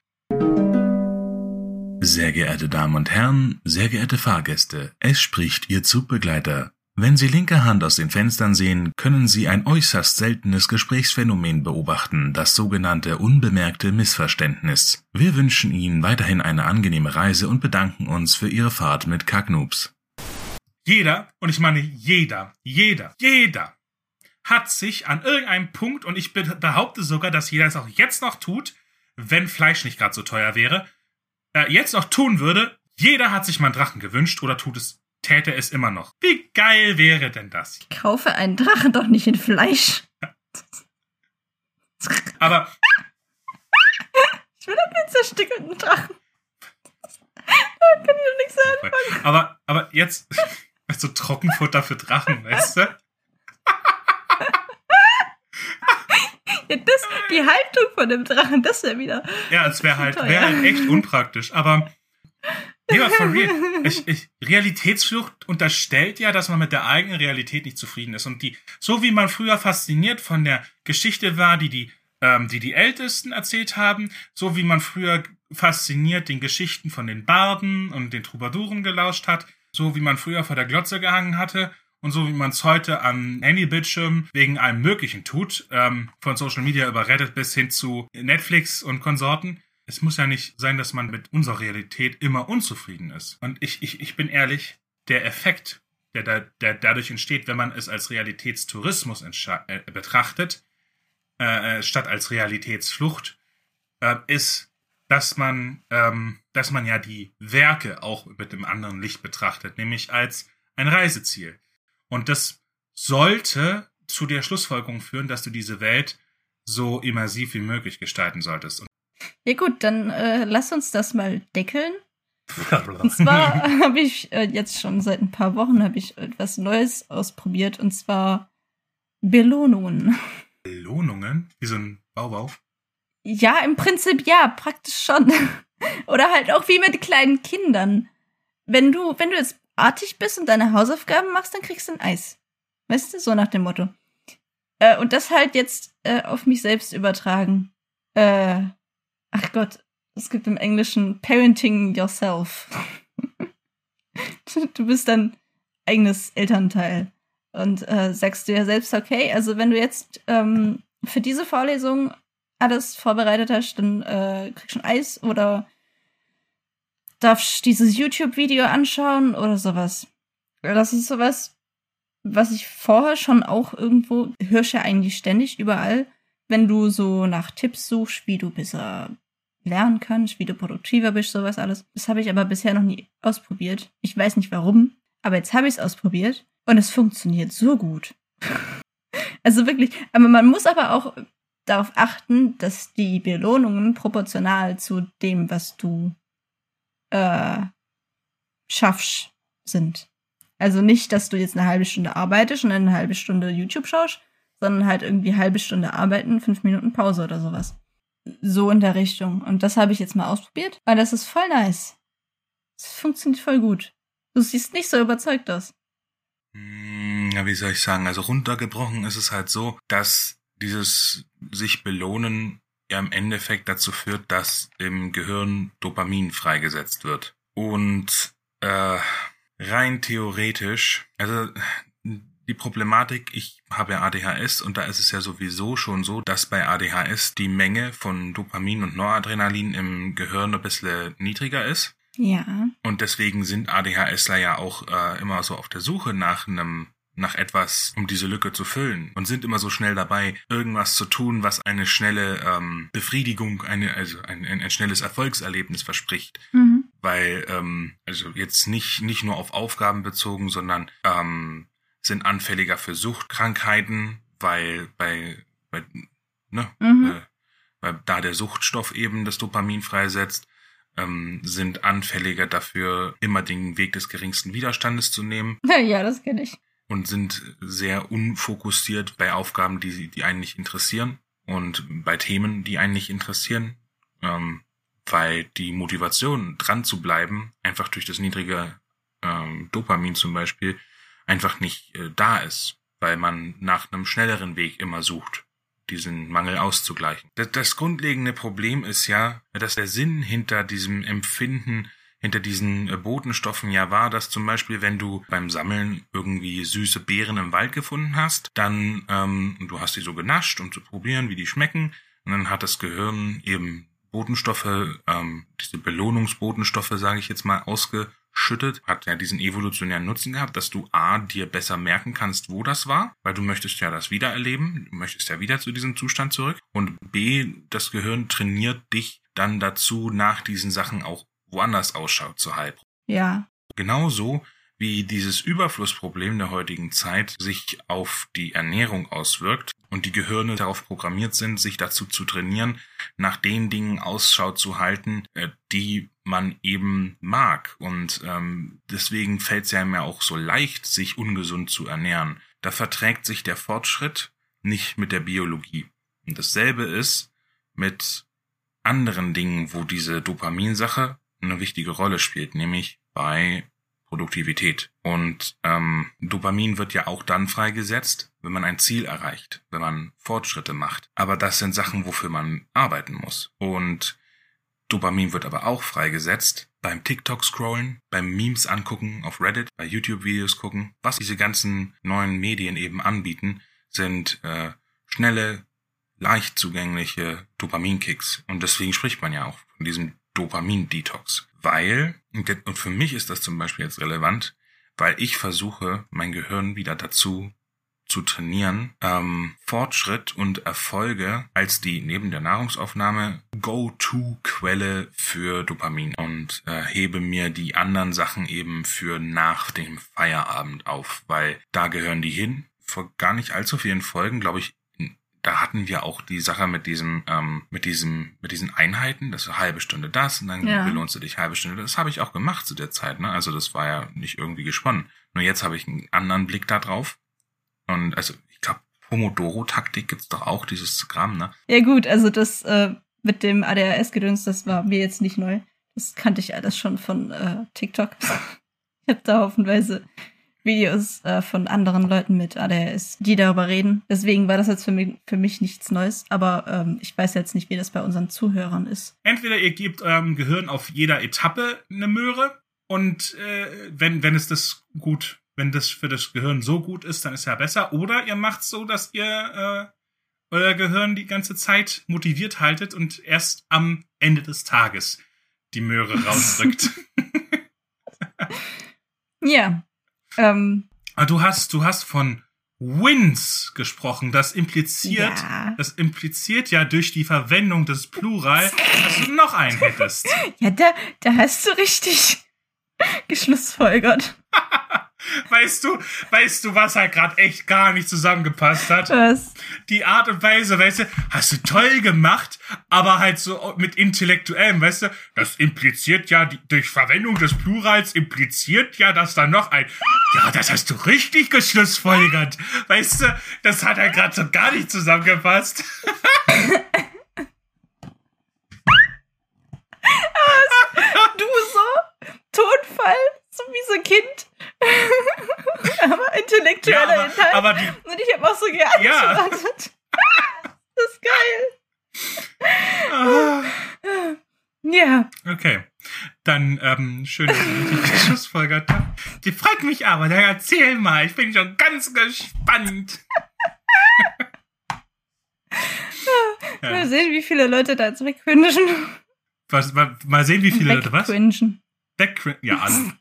Sehr geehrte Damen und Herren, sehr geehrte Fahrgäste, es spricht Ihr Zugbegleiter. Wenn Sie linke Hand aus den Fenstern sehen, können Sie ein äußerst seltenes Gesprächsphänomen beobachten, das sogenannte unbemerkte Missverständnis. Wir wünschen Ihnen weiterhin eine angenehme Reise und bedanken uns für Ihre Fahrt mit Kacknoobs. Jeder, und ich meine jeder, jeder, jeder hat sich an irgendeinem Punkt, und ich be- behaupte sogar, dass jeder es auch jetzt noch tut, wenn Fleisch nicht gerade so teuer wäre, äh, jetzt noch tun würde, jeder hat sich mal einen Drachen gewünscht oder tut es, täte es immer noch. Wie geil wäre denn das? Ich kaufe einen Drachen doch nicht in Fleisch. Aber Ich will einen zerstückelten Drachen. da kann ich doch nichts sagen. Aber, aber jetzt, so Trockenfutter für Drachen, weißt du? Ja, das, die Haltung von dem Drachen, das wäre wieder. Ja, es wäre halt, wäre halt echt unpraktisch. Aber, nee, aber for real. Ich, ich, Realitätsflucht unterstellt ja, dass man mit der eigenen Realität nicht zufrieden ist. Und die, so wie man früher fasziniert von der Geschichte war, die die, ähm, die die Ältesten erzählt haben, so wie man früher fasziniert den Geschichten von den Barden und den Troubadouren gelauscht hat, so wie man früher vor der Glotze gehangen hatte und so wie man es heute am Handybildschirm wegen allem Möglichen tut, ähm, von Social Media über Reddit bis hin zu Netflix und Konsorten. Es muss ja nicht sein, dass man mit unserer Realität immer unzufrieden ist. Und ich, ich, ich bin ehrlich, der Effekt, der, da, der dadurch entsteht, wenn man es als Realitätstourismus äh, betrachtet, äh, äh, statt als Realitätsflucht, äh, ist, dass man, ähm, dass man ja die Werke auch mit dem anderen Licht betrachtet, nämlich als ein Reiseziel. Und das sollte zu der Schlussfolgerung führen, dass du diese Welt so immersiv wie möglich gestalten solltest. Ja gut, dann äh, lass uns das mal deckeln. Und zwar habe ich äh, jetzt schon seit ein paar Wochen habe ich etwas Neues ausprobiert und zwar Belohnungen. Belohnungen, wie so ein Baubau. Ja, im Prinzip ja, praktisch schon. Oder halt auch wie mit kleinen Kindern. Wenn du, wenn du jetzt artig bist und deine Hausaufgaben machst, dann kriegst du ein Eis. Weißt du, so nach dem Motto. Äh, und das halt jetzt äh, auf mich selbst übertragen. Äh, ach Gott, es gibt im Englischen Parenting Yourself. du bist dein eigenes Elternteil und äh, sagst ja selbst, okay, also wenn du jetzt ähm, für diese Vorlesung alles vorbereitet hast, dann äh, kriegst du ein Eis oder darfst dieses YouTube-Video anschauen oder sowas. Das ist sowas, was ich vorher schon auch irgendwo, hörst ja eigentlich ständig überall, wenn du so nach Tipps suchst, wie du besser lernen kannst, wie du produktiver bist, sowas alles. Das habe ich aber bisher noch nie ausprobiert. Ich weiß nicht warum, aber jetzt habe ich es ausprobiert und es funktioniert so gut. also wirklich, aber man muss aber auch darauf achten, dass die Belohnungen proportional zu dem, was du äh, schaffst, sind. Also nicht, dass du jetzt eine halbe Stunde arbeitest und eine halbe Stunde YouTube schaust, sondern halt irgendwie halbe Stunde arbeiten, fünf Minuten Pause oder sowas. So in der Richtung. Und das habe ich jetzt mal ausprobiert, weil das ist voll nice. Es funktioniert voll gut. Du siehst nicht so überzeugt aus. Hm, ja, wie soll ich sagen? Also runtergebrochen ist es halt so, dass dieses sich belohnen ja im Endeffekt dazu führt, dass im Gehirn Dopamin freigesetzt wird. Und äh, rein theoretisch, also die Problematik, ich habe ADHS und da ist es ja sowieso schon so, dass bei ADHS die Menge von Dopamin und Noradrenalin im Gehirn ein bisschen niedriger ist. Ja. Und deswegen sind ADHSler ja auch äh, immer so auf der Suche nach einem nach etwas, um diese Lücke zu füllen und sind immer so schnell dabei, irgendwas zu tun, was eine schnelle ähm, Befriedigung, eine, also ein, ein, ein schnelles Erfolgserlebnis verspricht. Mhm. Weil, ähm, also jetzt nicht, nicht nur auf Aufgaben bezogen, sondern ähm, sind anfälliger für Suchtkrankheiten, weil bei, bei ne, Mhm. äh, weil da der Suchtstoff eben das Dopamin freisetzt, ähm, sind anfälliger dafür, immer den Weg des geringsten Widerstandes zu nehmen Ja, das kenne ich. und sind sehr unfokussiert bei Aufgaben, die, die einen nicht interessieren und bei Themen, die einen nicht interessieren, ähm, weil die Motivation dran zu bleiben, einfach durch das niedrige ähm, Dopamin zum Beispiel, einfach nicht äh, da ist, weil man nach einem schnelleren Weg immer sucht, diesen Mangel auszugleichen. Das, grundlegende Problem ist ja, dass der Sinn hinter diesem Empfinden hinter diesen äh, Botenstoffen ja war, dass zum Beispiel, wenn du beim Sammeln irgendwie süße Beeren im Wald gefunden hast, dann ähm, du hast die so genascht, um zu probieren, wie die schmecken, und dann hat das Gehirn eben Botenstoffe, ähm, diese Belohnungsbotenstoffe, sage ich jetzt mal, ausgeschüttet, hat ja diesen evolutionären Nutzen gehabt, dass du A, dir besser merken kannst, wo das war, weil du möchtest ja das wiedererleben, du möchtest ja wieder zu diesem Zustand zurück, und B, das Gehirn trainiert dich dann dazu, nach diesen Sachen auch woanders Ausschau zu halten. Ja. Genauso wie dieses Überflussproblem der heutigen Zeit sich auf die Ernährung auswirkt und die Gehirne darauf programmiert sind, sich dazu zu trainieren, nach den Dingen Ausschau zu halten, äh, die man eben mag. Und ähm, deswegen fällt es ja immer auch so leicht, sich ungesund zu ernähren. Da verträgt sich der Fortschritt nicht mit der Biologie. Und dasselbe ist mit anderen Dingen, wo diese Dopaminsache eine wichtige Rolle spielt, nämlich bei Produktivität. Und ähm, Dopamin wird ja auch dann freigesetzt, wenn man ein Ziel erreicht, wenn man Fortschritte macht. Aber das sind Sachen, wofür man arbeiten muss. Und Dopamin wird aber auch freigesetzt beim TikTok-Scrollen, beim Memes angucken auf Reddit, bei YouTube-Videos gucken. Was diese ganzen neuen Medien eben anbieten, sind äh, schnelle, leicht zugängliche Dopaminkicks. Und deswegen spricht man ja auch von diesem Dopamin-Detox. Weil, und für mich ist das zum Beispiel jetzt relevant, weil ich versuche, mein Gehirn wieder dazu zu trainieren, ähm, Fortschritt und Erfolge als die neben der Nahrungsaufnahme Go-To-Quelle für Dopamin und äh, hebe mir die anderen Sachen eben für nach dem Feierabend auf, weil da gehören die hin. Vor gar nicht allzu vielen Folgen, glaube ich, da hatten wir auch die Sache mit diesem, ähm, mit diesem, mit diesen Einheiten, das eine halbe Stunde das und dann Ja. belohnst du dich halbe Stunde. Das habe ich auch gemacht zu der Zeit, ne? Also das war ja nicht irgendwie gesponnen. Nur jetzt habe ich einen anderen Blick da drauf. Und also, ich glaube, Pomodoro-Taktik gibt's doch auch, dieses Gramm, ne? Ja gut, also das äh, mit dem ADHS-Gedöns, das war mir jetzt nicht neu. Das kannte ich alles schon von äh, TikTok. Ich habe da haufenweise Videos äh, von anderen Leuten mit ADHS, die darüber reden. Deswegen war das jetzt für mich, für mich nichts Neues, aber ähm, ich weiß jetzt nicht, wie das bei unseren Zuhörern ist. Entweder ihr gebt eurem Gehirn auf jeder Etappe eine Möhre und äh, wenn, wenn es das gut, wenn das für das Gehirn so gut ist, dann ist ja besser. Oder ihr macht so, dass ihr äh, euer Gehirn die ganze Zeit motiviert haltet und erst am Ende des Tages die Möhre rausdrückt. ja, ähm, ah, du hast, du hast von Wins gesprochen. Das impliziert, Ja. das impliziert ja durch die Verwendung des Plural, dass du noch einen hättest. ja, da, da hast du richtig geschlussfolgert. Weißt du, weißt du, was halt gerade echt gar nicht zusammengepasst hat? Was? Die Art und Weise, weißt du, hast du toll gemacht, aber halt so mit intellektuellem, weißt du, das impliziert ja, die, durch Verwendung des Plurals impliziert ja, dass da noch ein, ja, das hast du richtig geschlussfolgert, weißt du, das hat halt gerade so gar nicht zusammengepasst. Du so? Tonfall? So wie so ein Kind? aber intellektueller Ja, aber, Inhalt. aber die, Und ich habe auch so geantwortet. Ja. das ist geil. ah, Ja. okay. Dann, ähm, schön, dass du richtig geschlussfolgert hast. Die freut mich aber, dann erzähl mal, ich bin schon ganz gespannt. Ja. Mal sehen, wie viele Leute da jetzt wegcringen. Was, mal, mal sehen, wie viele Leute was? Wegcringen. Wegcringe. Ja, alle.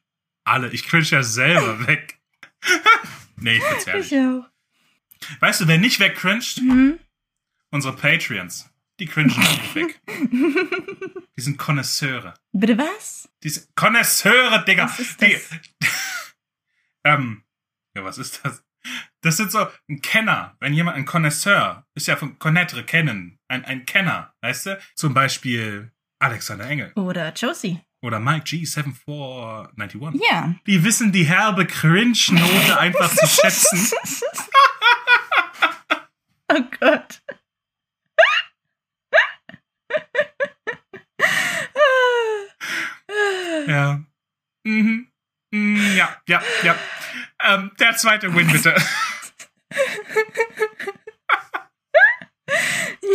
Alle. Ich cringe ja selber weg. nee, ich bin's ehrlich. Ich auch. Weißt du, wer nicht wegcringed? Mhm. Unsere Patreons. Die cringen auch nicht weg. Die sind Konnoisseure. Bitte was? Die sind Konnoisseure, Digga. Was ist Die, das? ähm, ja, was ist das? Das sind so ein Kenner. Wenn jemand ein Connoisseur ist ja von Connaître, kennen. Ein, ein Kenner, weißt du? Zum Beispiel Alexander Engel Oder Josie. Oder Mike G7491. Ja. Die wissen die herbe Cringe-Note einfach zu schätzen. oh Gott. Ja. Mhm. Mm, ja, ja, ja. Ähm, der zweite Win, bitte.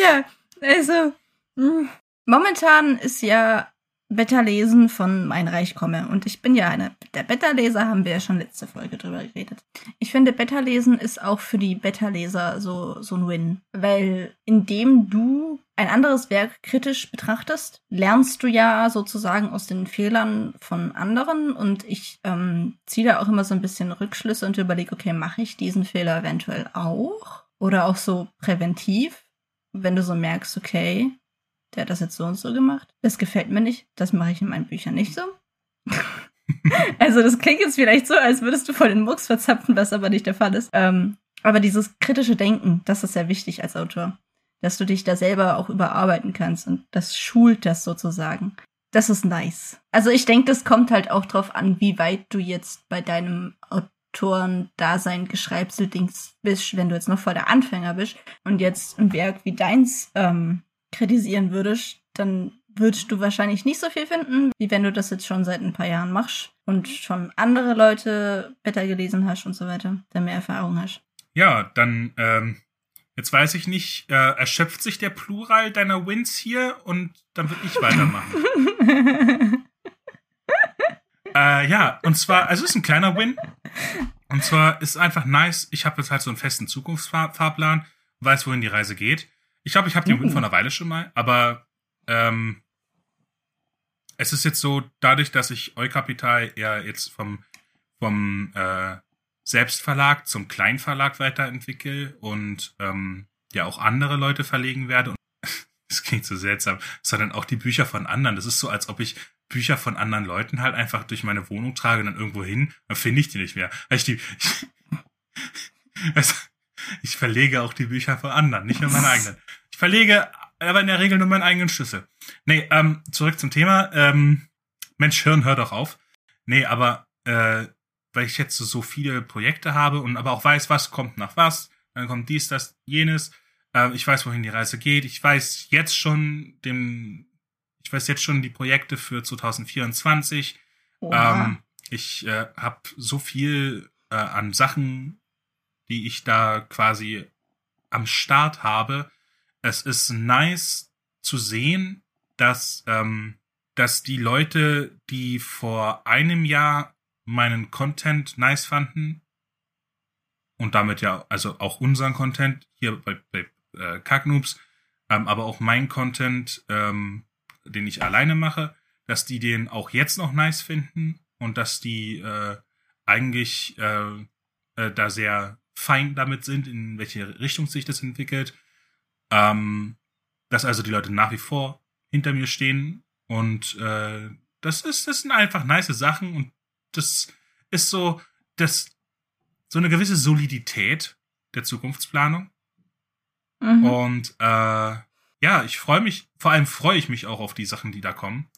Ja, also mh, momentan ist ja Beta-Lesen von Mein Reich komme und ich bin ja eine der Beta-Leser, haben wir ja schon letzte Folge drüber geredet. Ich finde, Beta-Lesen ist auch für die Beta-Leser so, so ein Win, weil indem du ein anderes Werk kritisch betrachtest, lernst du ja sozusagen aus den Fehlern von anderen und ich ähm, ziehe da auch immer so ein bisschen Rückschlüsse und überlege, okay, mache ich diesen Fehler eventuell auch? Oder auch so präventiv, wenn du so merkst, okay, der hat das jetzt so und so gemacht. Das gefällt mir nicht. Das mache ich in meinen Büchern nicht so. also das klingt jetzt vielleicht so, als würdest du voll den Mucks verzapfen, was aber nicht der Fall ist. Ähm, aber dieses kritische Denken, das ist sehr wichtig als Autor. Dass du dich da selber auch überarbeiten kannst und das schult das sozusagen. Das ist nice. Also ich denke, das kommt halt auch drauf an, wie weit du jetzt bei deinem Autoren-Dasein Geschreibsel-Dings bist, wenn du jetzt noch voll der Anfänger bist und jetzt ein Werk wie deins ähm, kritisieren würdest, dann würdest du wahrscheinlich nicht so viel finden, wie wenn du das jetzt schon seit ein paar Jahren machst und schon andere Leute besser gelesen hast und so weiter, dann mehr Erfahrung hast. Ja, dann, ähm, jetzt weiß ich nicht, äh, erschöpft sich der Plural deiner Wins hier und dann würde ich weitermachen. äh, ja, und zwar, also es ist ein kleiner Win. Und zwar ist einfach nice, ich habe jetzt halt so einen festen Zukunftsfahrplan, weiß, wohin die Reise geht. Ich glaube, ich habe den Win Mhm. vor einer Weile schon mal, aber ähm, es ist jetzt so, dadurch, dass ich Eukapital ja jetzt vom, vom äh, Selbstverlag zum Kleinverlag weiterentwickle und ähm, ja auch andere Leute verlegen werde. Und das klingt so seltsam, sondern auch die Bücher von anderen. Das ist so, als ob ich Bücher von anderen Leuten halt einfach durch meine Wohnung trage und dann irgendwo hin, dann finde ich die nicht mehr. Weil ich die, ich, also, ich verlege auch die Bücher von anderen, nicht nur meine eigenen. Ich verlege aber in der Regel nur meinen eigenen Schlüssel. Nee, ähm, zurück zum Thema. Ähm, Mensch, Hirn, hör doch auf. Nee, aber äh, weil ich jetzt so, viele Projekte habe und aber auch weiß, was kommt nach was, dann kommt dies, das, jenes. Äh, ich weiß, wohin die Reise geht. Ich weiß jetzt schon dem, ich weiß jetzt schon die Projekte für 2024. Oha. Ähm, Ich äh, habe so viel äh, an Sachen, die ich da quasi am Start habe. Es ist nice zu sehen, dass, ähm, dass die Leute, die vor einem Jahr meinen Content nice fanden und damit ja also auch unseren Content hier bei, bei äh, Kacknoobs, ähm, aber auch mein Content, ähm, den ich alleine mache, dass die den auch jetzt noch nice finden und dass die äh, eigentlich äh, äh, da sehr fein damit sind, in welche Richtung sich das entwickelt. Ähm, dass also die Leute nach wie vor hinter mir stehen und äh, das ist das sind einfach nice Sachen und das ist so das so eine gewisse Solidität der Zukunftsplanung mhm. und äh, ja ich freue mich vor allem freue ich mich auch auf die Sachen die da kommen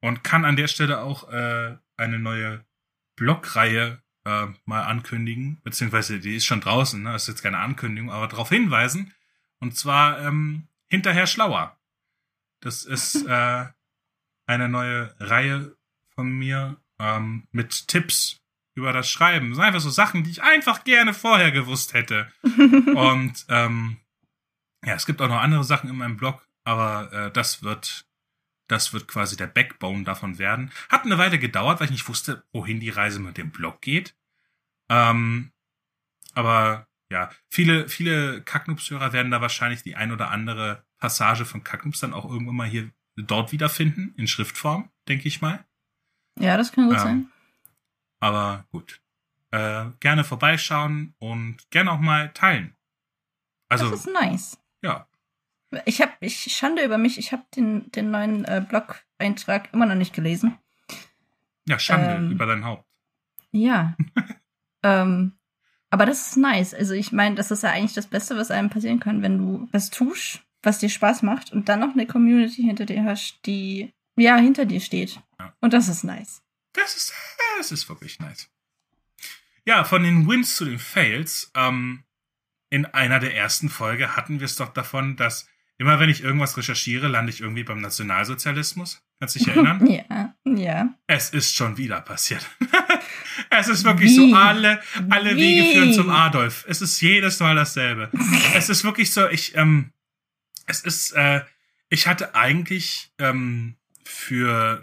und kann an der Stelle auch äh, eine neue Blogreihe äh, mal ankündigen, beziehungsweise die ist schon draußen, ne? das ist jetzt keine Ankündigung, aber darauf hinweisen. Und zwar ähm, hinterher schlauer. Das ist äh, eine neue Reihe von mir ähm, mit Tipps über das Schreiben. Das sind einfach so Sachen, die ich einfach gerne vorher gewusst hätte. Und ähm, ja, es gibt auch noch andere Sachen in meinem Blog, aber äh, das wird das wird quasi der Backbone davon werden. Hat eine Weile gedauert, weil ich nicht wusste, wohin die Reise mit dem Blog geht. Ähm, aber ja, viele, viele Kacknoobs-Hörer werden da wahrscheinlich die ein oder andere Passage von Kacknoobs dann auch irgendwann mal hier dort wiederfinden, in Schriftform, denke ich mal. Ja, das kann gut ähm, sein. Aber gut. Äh, gerne vorbeischauen und gerne auch mal teilen. Also, das ist nice. Ich habe, ich schande über mich, ich habe den, den neuen äh, Blog-Eintrag immer noch nicht gelesen. Ja, Schande ähm, über dein Haupt. Ja. ähm, aber das ist nice. Also ich meine, das ist ja eigentlich das Beste, was einem passieren kann, wenn du was tust, was dir Spaß macht und dann noch eine Community hinter dir hast, die ja hinter dir steht. Ja. Und das ist nice. Das ist, das ist wirklich nice. Ja, von den Wins zu den Fails. Ähm, in einer der ersten Folge hatten wir es doch davon, dass Immer wenn ich irgendwas recherchiere, lande ich irgendwie beim Nationalsozialismus. Kannst du dich erinnern? Ja, ja. Es ist schon wieder passiert. es ist wirklich Wie? so, alle, alle Wie? Wege führen zum Adolf. Es ist jedes Mal dasselbe. es ist wirklich so, ich, ähm, es ist, äh, ich hatte eigentlich ähm, für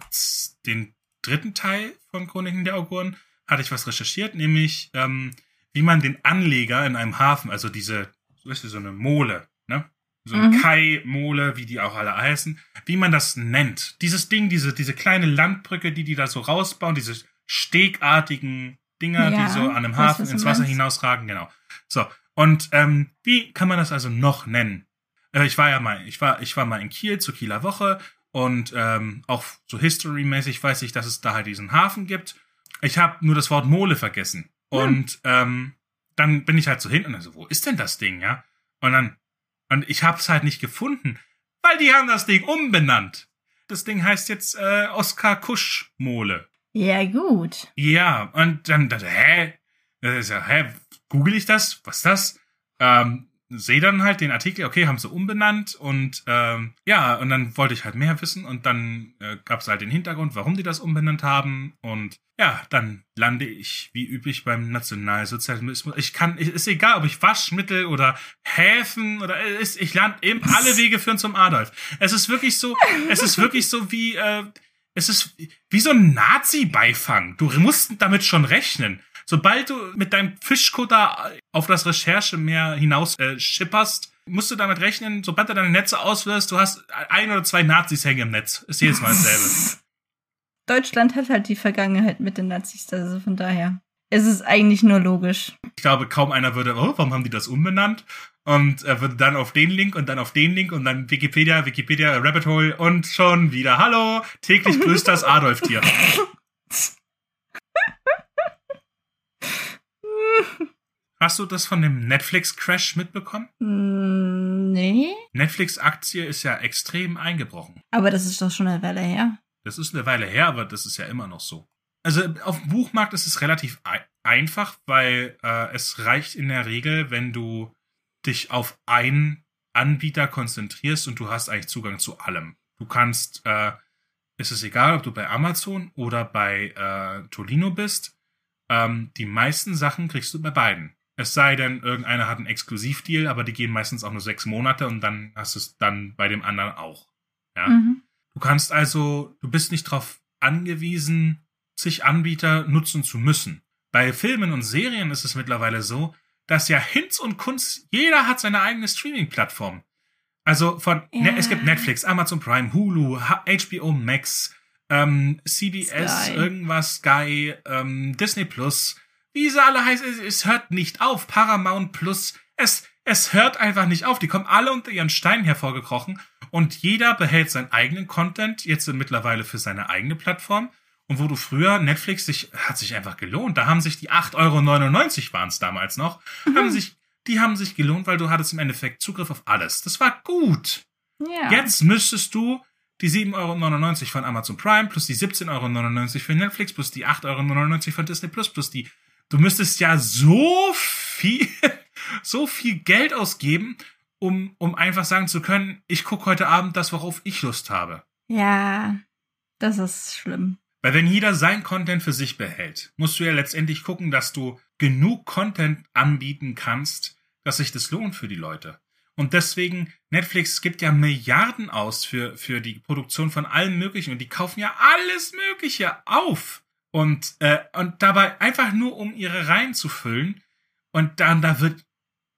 den dritten Teil von Chroniken der Auguren hatte ich was recherchiert, nämlich ähm, wie man den Anleger in einem Hafen, also diese, weißt du, so eine Mole? So ein mhm. Kai-Mole, wie die auch alle heißen, wie man das nennt. Dieses Ding, diese, diese kleine Landbrücke, die die da so rausbauen, diese stegartigen Dinger, ja, die so an einem Hafen ins Wasser hinausragen, genau. So. Und ähm, wie kann man das also noch nennen? Äh, ich war ja mal, ich war, ich war mal in Kiel zur Kieler Woche und ähm, auch so history-mäßig weiß ich, dass es da halt diesen Hafen gibt. Ich habe nur das Wort Mole vergessen. Hm. Und ähm, dann bin ich halt so hinten und so, wo ist denn das Ding, ja? Und dann und ich hab's halt nicht gefunden, weil die haben das Ding umbenannt. Das Ding heißt jetzt äh, Oskar Kusch Mole. Ja, gut. Ja, und dann, dann hä? Das ist ja, hä? Google ich das? Was ist das? Ähm, sehe dann halt den Artikel, okay, haben sie umbenannt und ähm, ja, und dann wollte ich halt mehr wissen und dann äh, gab es halt den Hintergrund, warum die das umbenannt haben und ja, dann lande ich wie üblich beim Nationalsozialismus. Ich kann, ist egal, ob ich Waschmittel oder Häfen oder ist, ich lande eben, alle Wege führen zum Adolf. Es ist wirklich so, es ist wirklich so wie, äh, es ist wie so ein Nazi-Beifang. Du musst damit schon rechnen sobald du mit deinem Fischkutter auf das Recherchemeer hinaus äh, schipperst, musst du damit rechnen, sobald du deine Netze auswirfst, du hast ein oder zwei Nazis hängen im Netz. Ist jedes Mal dasselbe. Deutschland hat halt die Vergangenheit mit den Nazis, also von daher. Es ist eigentlich nur logisch. Ich glaube, kaum einer würde, oh, warum haben die das umbenannt? Und er würde dann auf den Link und dann auf den Link und dann Wikipedia, Wikipedia, Rabbit Hole und schon wieder. Hallo, täglich grüßt das Adolf-Tier. Hast du das von dem Netflix-Crash mitbekommen? Mm, nee. Netflix-Aktie ist ja extrem eingebrochen. Aber das ist doch schon eine Weile her. Das ist eine Weile her, aber das ist ja immer noch so. Also auf dem Buchmarkt ist es relativ einfach, weil äh, es reicht in der Regel, wenn du dich auf einen Anbieter konzentrierst und du hast eigentlich Zugang zu allem. Du kannst äh, ist es egal, ob du bei Amazon oder bei äh, Tolino bist. Ähm, die meisten Sachen kriegst du bei beiden. Es sei denn, irgendeiner hat einen Exklusivdeal, aber die gehen meistens auch nur sechs Monate und dann hast du es dann bei dem anderen auch. Ja. Mhm. Du kannst also, du bist nicht darauf angewiesen, sich Anbieter nutzen zu müssen. Bei Filmen und Serien ist es mittlerweile so, dass ja Hinz und Kunst, jeder hat seine eigene Streaming-Plattform. Also von, Ja. ne, es gibt Netflix, Amazon Prime, Hulu, HBO Max, ähm, CBS, Sky. irgendwas, Sky, ähm, Disney Plus, wie sie alle heißen, es, es hört nicht auf. Paramount Plus, es, es hört einfach nicht auf. Die kommen alle unter ihren Steinen hervorgekrochen und jeder behält seinen eigenen Content jetzt mittlerweile für seine eigene Plattform. Und wo du früher, Netflix sich, hat sich einfach gelohnt. Da haben sich die 8,99 Euro waren es damals noch, haben sich, die haben sich gelohnt, weil du hattest im Endeffekt Zugriff auf alles. Das war gut. Ja. Jetzt müsstest du die 7,99 Euro von Amazon Prime plus die 17,99 Euro für Netflix plus die 8,99 Euro von Disney Plus plus die. Du müsstest ja so viel, so viel Geld ausgeben, um, um einfach sagen zu können, ich gucke heute Abend das, worauf ich Lust habe. Ja, das ist schlimm. Weil wenn jeder sein Content für sich behält, musst du ja letztendlich gucken, dass du genug Content anbieten kannst, dass sich das lohnt für die Leute. Und deswegen, Netflix gibt ja Milliarden aus für, für die Produktion von allem Möglichen und die kaufen ja alles Mögliche auf. Und, äh, und dabei einfach nur, um ihre Reihen zu füllen. Und dann, da wird,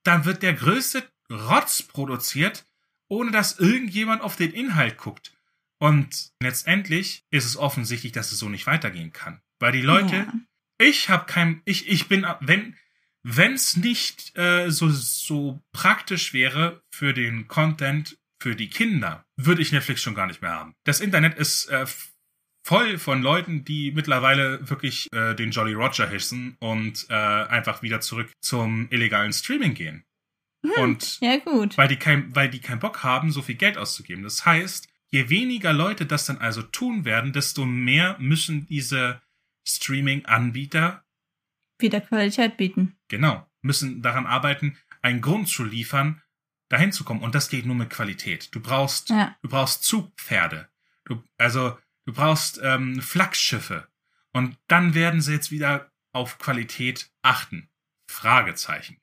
dann wird der größte Rotz produziert, ohne dass irgendjemand auf den Inhalt guckt. Und letztendlich ist es offensichtlich, dass es so nicht weitergehen kann. Weil die Leute, Ja. ich habe kein, ich, ich bin, wenn, wenn's nicht äh, so, so praktisch wäre für den Content für die Kinder, würde ich Netflix schon gar nicht mehr haben. Das Internet ist äh, voll von Leuten, die mittlerweile wirklich äh, den Jolly Roger hissen und äh, einfach wieder zurück zum illegalen Streaming gehen. Und Ja, gut. weil die kein, weil die keinen Bock haben, so viel Geld auszugeben. Das heißt, je weniger Leute das dann also tun werden, desto mehr müssen diese Streaming-Anbieter, Wieder Qualität bieten. genau, müssen daran arbeiten, einen Grund zu liefern, dahin zu kommen. Und das geht nur mit Qualität. Du brauchst, Ja. du brauchst Zugpferde. Du, also, du brauchst ähm, Flaggschiffe. Und dann werden sie jetzt wieder auf Qualität achten. Fragezeichen.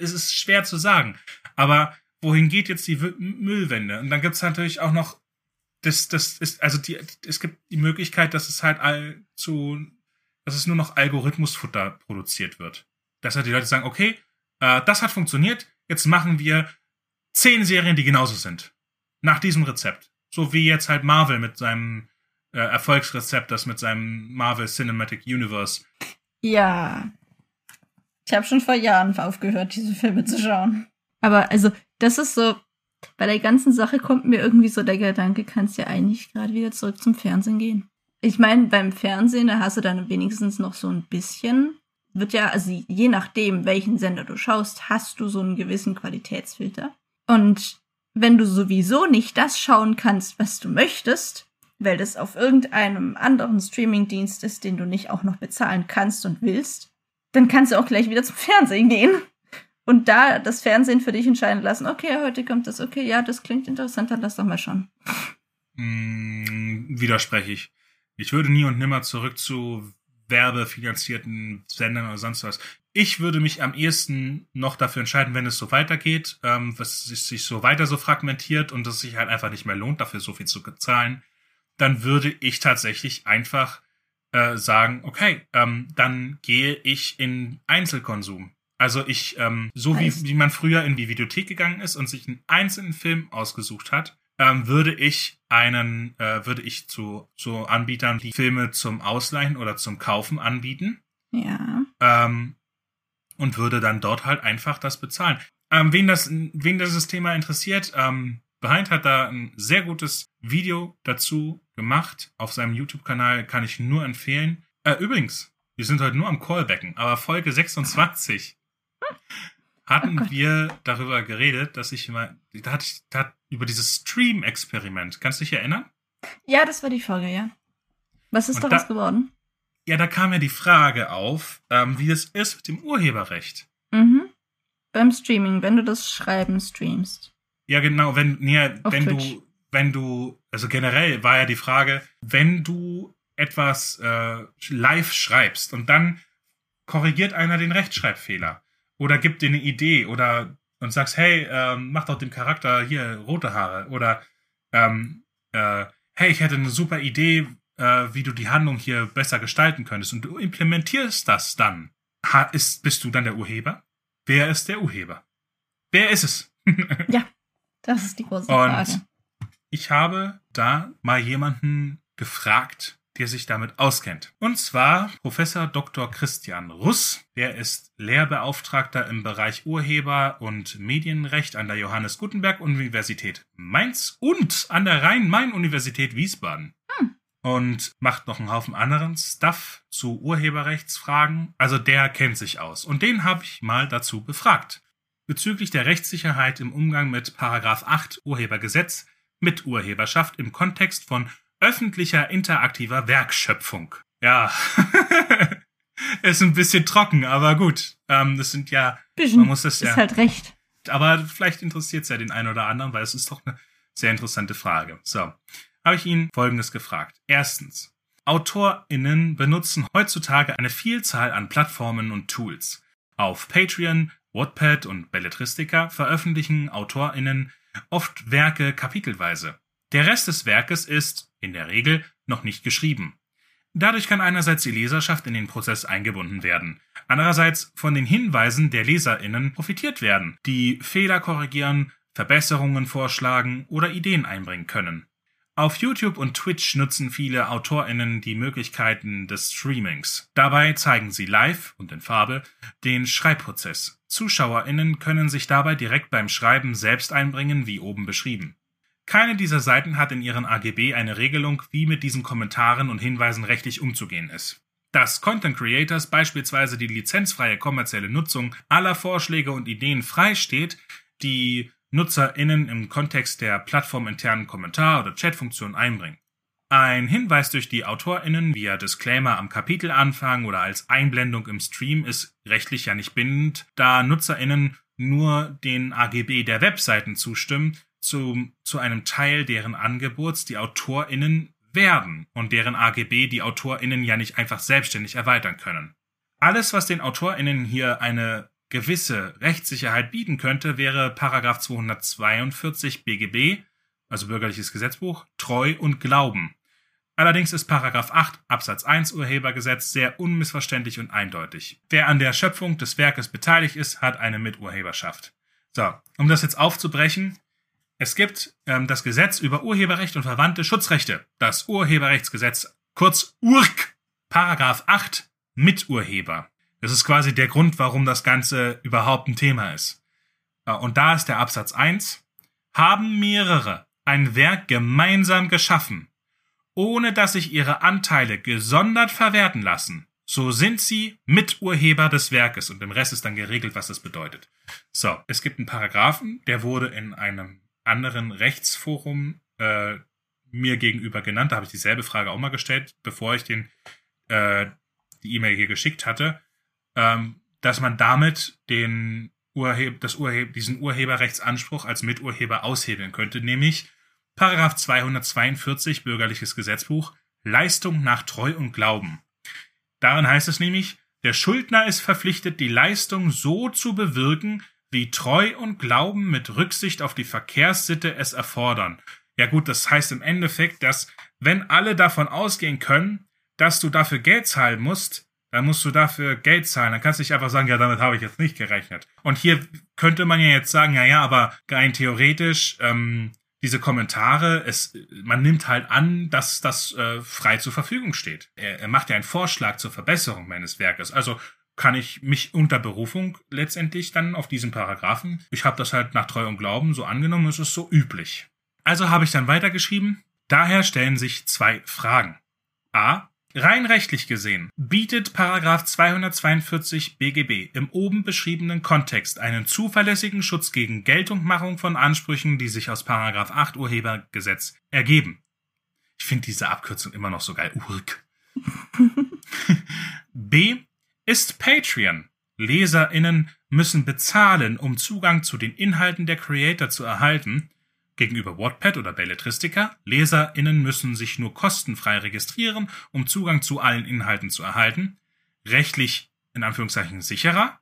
Es ist schwer zu sagen. Aber wohin geht jetzt die Müllwende? Und dann gibt's natürlich auch noch das, das ist, also die, es gibt die Möglichkeit, dass es halt all zu, dass es nur noch Algorithmusfutter produziert wird. Dass halt die Leute sagen, okay, äh, das hat funktioniert, jetzt machen wir zehn Serien, die genauso sind. Nach diesem Rezept. So wie jetzt halt Marvel mit seinem äh, Erfolgsrezept, das mit seinem Marvel Cinematic Universe. Ja. Ich habe schon vor Jahren aufgehört, diese Filme zu schauen. Aber also, das ist so, bei der ganzen Sache kommt mir irgendwie so der Gedanke, kannst ja eigentlich gerade wieder zurück zum Fernsehen gehen. Ich meine, beim Fernsehen, da hast du dann wenigstens noch so ein bisschen, wird ja, also je nachdem, welchen Sender du schaust, hast du so einen gewissen Qualitätsfilter. Und wenn du sowieso nicht das schauen kannst, was du möchtest, weil das auf irgendeinem anderen Streamingdienst ist, den du nicht auch noch bezahlen kannst und willst, dann kannst du auch gleich wieder zum Fernsehen gehen und da das Fernsehen für dich entscheiden lassen. Okay, heute kommt das. Okay, ja, das klingt interessant, dann lass doch mal schauen. Mh, widerspreche ich. Ich würde nie und nimmer zurück zu werbefinanzierten Sendern oder sonst was. Ich würde mich am ehesten noch dafür entscheiden, wenn es so weitergeht, ähm, dass es sich so weiter so fragmentiert und es sich halt einfach nicht mehr lohnt, dafür so viel zu zahlen, dann würde ich tatsächlich einfach äh, sagen, okay, ähm, dann gehe ich in Einzelkonsum. Also ich, ähm, so wie, wie man früher in die Videothek gegangen ist und sich einen einzelnen Film ausgesucht hat, ähm, würde ich einen, äh, würde ich zu, zu Anbietern, die Filme zum Ausleihen oder zum Kaufen anbieten, Ja. ähm, und würde dann dort halt einfach das bezahlen. Ähm, wen das, wen dieses Thema interessiert, ähm, Behind hat da ein sehr gutes Video dazu gemacht. Auf seinem YouTube-Kanal kann ich nur empfehlen. Äh, übrigens, wir sind heute nur am Callbacken, aber Folge 26 hatten Oh wir darüber geredet, dass ich immer, da hatte ich, da über dieses Stream-Experiment. Kannst du dich erinnern? Ja, das war die Folge, ja. Was ist Und daraus da- geworden? Ja, da kam ja die Frage auf, ähm, wie es ist mit dem Urheberrecht. Mhm. Beim Streaming, wenn du das Schreiben streamst. Ja, genau, wenn, nee, wenn Twitch. du, wenn du, also generell war ja die Frage, wenn du etwas äh, live schreibst und dann korrigiert einer den Rechtschreibfehler oder gibt dir eine Idee oder und sagst, hey, ähm, mach doch dem Charakter hier rote Haare oder ähm, äh, hey, ich hätte eine super Idee, äh, wie du die Handlung hier besser gestalten könntest und du implementierst das dann. Ha, ist, bist du dann der Urheber? Wer ist der Urheber? Wer ist es? ja, das ist die große und Frage. Ich habe da mal jemanden gefragt, der sich damit auskennt. Und zwar Professor Dr. Christian Russ. Der ist Lehrbeauftragter im Bereich Urheber und Medienrecht an der Johannes Gutenberg Universität Mainz und an der Rhein-Main-Universität Wiesbaden. Hm. Und macht noch einen Haufen anderen Stuff zu Urheberrechtsfragen. Also der kennt sich aus. Und den habe ich mal dazu befragt. Bezüglich der Rechtssicherheit im Umgang mit Paragraph 8 Urhebergesetz mit Urheberschaft im Kontext von öffentlicher interaktiver Werkschöpfung. Ja, ist ein bisschen trocken, aber gut. Ähm, das sind ja, Bisschen man muss das ja. ist halt recht. aber vielleicht interessiert es ja den einen oder anderen, weil es ist doch eine sehr interessante Frage. So, habe ich ihn Folgendes gefragt. Erstens, AutorInnen benutzen heutzutage eine Vielzahl an Plattformen und Tools. Auf Patreon, Wattpad und Belletristica veröffentlichen AutorInnen oft Werke kapitelweise. Der Rest des Werkes ist, in der Regel, noch nicht geschrieben. Dadurch kann einerseits die Leserschaft in den Prozess eingebunden werden, andererseits von den Hinweisen der LeserInnen profitiert werden, die Fehler korrigieren, Verbesserungen vorschlagen oder Ideen einbringen können. Auf YouTube und Twitch nutzen viele AutorInnen die Möglichkeiten des Streamings. Dabei zeigen sie live und in Farbe den Schreibprozess. ZuschauerInnen können sich dabei direkt beim Schreiben selbst einbringen, wie oben beschrieben. Keine dieser Seiten hat in ihren AGB eine Regelung, wie mit diesen Kommentaren und Hinweisen rechtlich umzugehen ist. Dass Content Creators beispielsweise die lizenzfreie kommerzielle Nutzung aller Vorschläge und Ideen freisteht, die NutzerInnen im Kontext der plattforminternen Kommentar- oder Chatfunktion einbringen. Ein Hinweis durch die AutorInnen via Disclaimer am Kapitelanfang oder als Einblendung im Stream ist rechtlich ja nicht bindend, da NutzerInnen nur den AGB der Webseiten zustimmen zu, zu einem Teil deren Angebots die AutorInnen werden und deren AGB die AutorInnen ja nicht einfach selbstständig erweitern können. Alles, was den AutorInnen hier eine gewisse Rechtssicherheit bieten könnte, wäre Paragraph 242 BGB, also Bürgerliches Gesetzbuch, Treu und Glauben. Allerdings ist Paragraph 8 Absatz 1 Urhebergesetz sehr unmissverständlich und eindeutig. Wer an der Schöpfung des Werkes beteiligt ist, hat eine Miturheberschaft. So, um das jetzt aufzubrechen, es gibt ähm, das Gesetz über Urheberrecht und verwandte Schutzrechte, das Urheberrechtsgesetz, kurz URK, Paragraph 8, Miturheber. Das ist quasi der Grund, warum das Ganze überhaupt ein Thema ist. Äh, und da ist der Absatz 1. Haben mehrere ein Werk gemeinsam geschaffen, ohne dass sich ihre Anteile gesondert verwerten lassen, so sind sie Miturheber des Werkes und im Rest ist dann geregelt, was das bedeutet. So, es gibt einen Paragraphen, der wurde in einem anderen Rechtsforum äh, mir gegenüber genannt. Da habe ich dieselbe Frage auch mal gestellt, bevor ich den äh, die E-Mail hier geschickt hatte, ähm, dass man damit den Urheb, das Urheb, diesen Urheberrechtsanspruch als Miturheber aushebeln könnte, nämlich Paragraph 242 Bürgerliches Gesetzbuch Leistung nach Treu und Glauben. Darin heißt es nämlich, der Schuldner ist verpflichtet, die Leistung so zu bewirken, wie Treu und Glauben mit Rücksicht auf die Verkehrssitte es erfordern. Ja gut, das heißt im Endeffekt, dass wenn alle davon ausgehen können, dass du dafür Geld zahlen musst, dann musst du dafür Geld zahlen. Dann kannst du nicht einfach sagen, ja, damit habe ich jetzt nicht gerechnet. Und hier könnte man ja jetzt sagen, ja, ja, aber rein theoretisch, ähm, diese Kommentare, es, man nimmt halt an, dass das äh, frei zur Verfügung steht. Er, er macht ja einen Vorschlag zur Verbesserung meines Werkes. Also kann ich mich unter Berufung letztendlich dann auf diesen Paragraphen, ich habe das halt nach Treu und Glauben so angenommen, es ist so üblich. Also habe ich dann weitergeschrieben, daher stellen sich zwei Fragen. A. Rein rechtlich gesehen bietet Paragraph 242 BGB im oben beschriebenen Kontext einen zuverlässigen Schutz gegen Geltungmachung von Ansprüchen, die sich aus Paragraph 8 Urhebergesetz ergeben. Ich finde diese Abkürzung immer noch so geil. Urk. B ist Patreon. LeserInnen müssen bezahlen, um Zugang zu den Inhalten der Creator zu erhalten. Gegenüber Wattpad oder Belletristica, LeserInnen müssen sich nur kostenfrei registrieren, um Zugang zu allen Inhalten zu erhalten. Rechtlich in Anführungszeichen sicherer,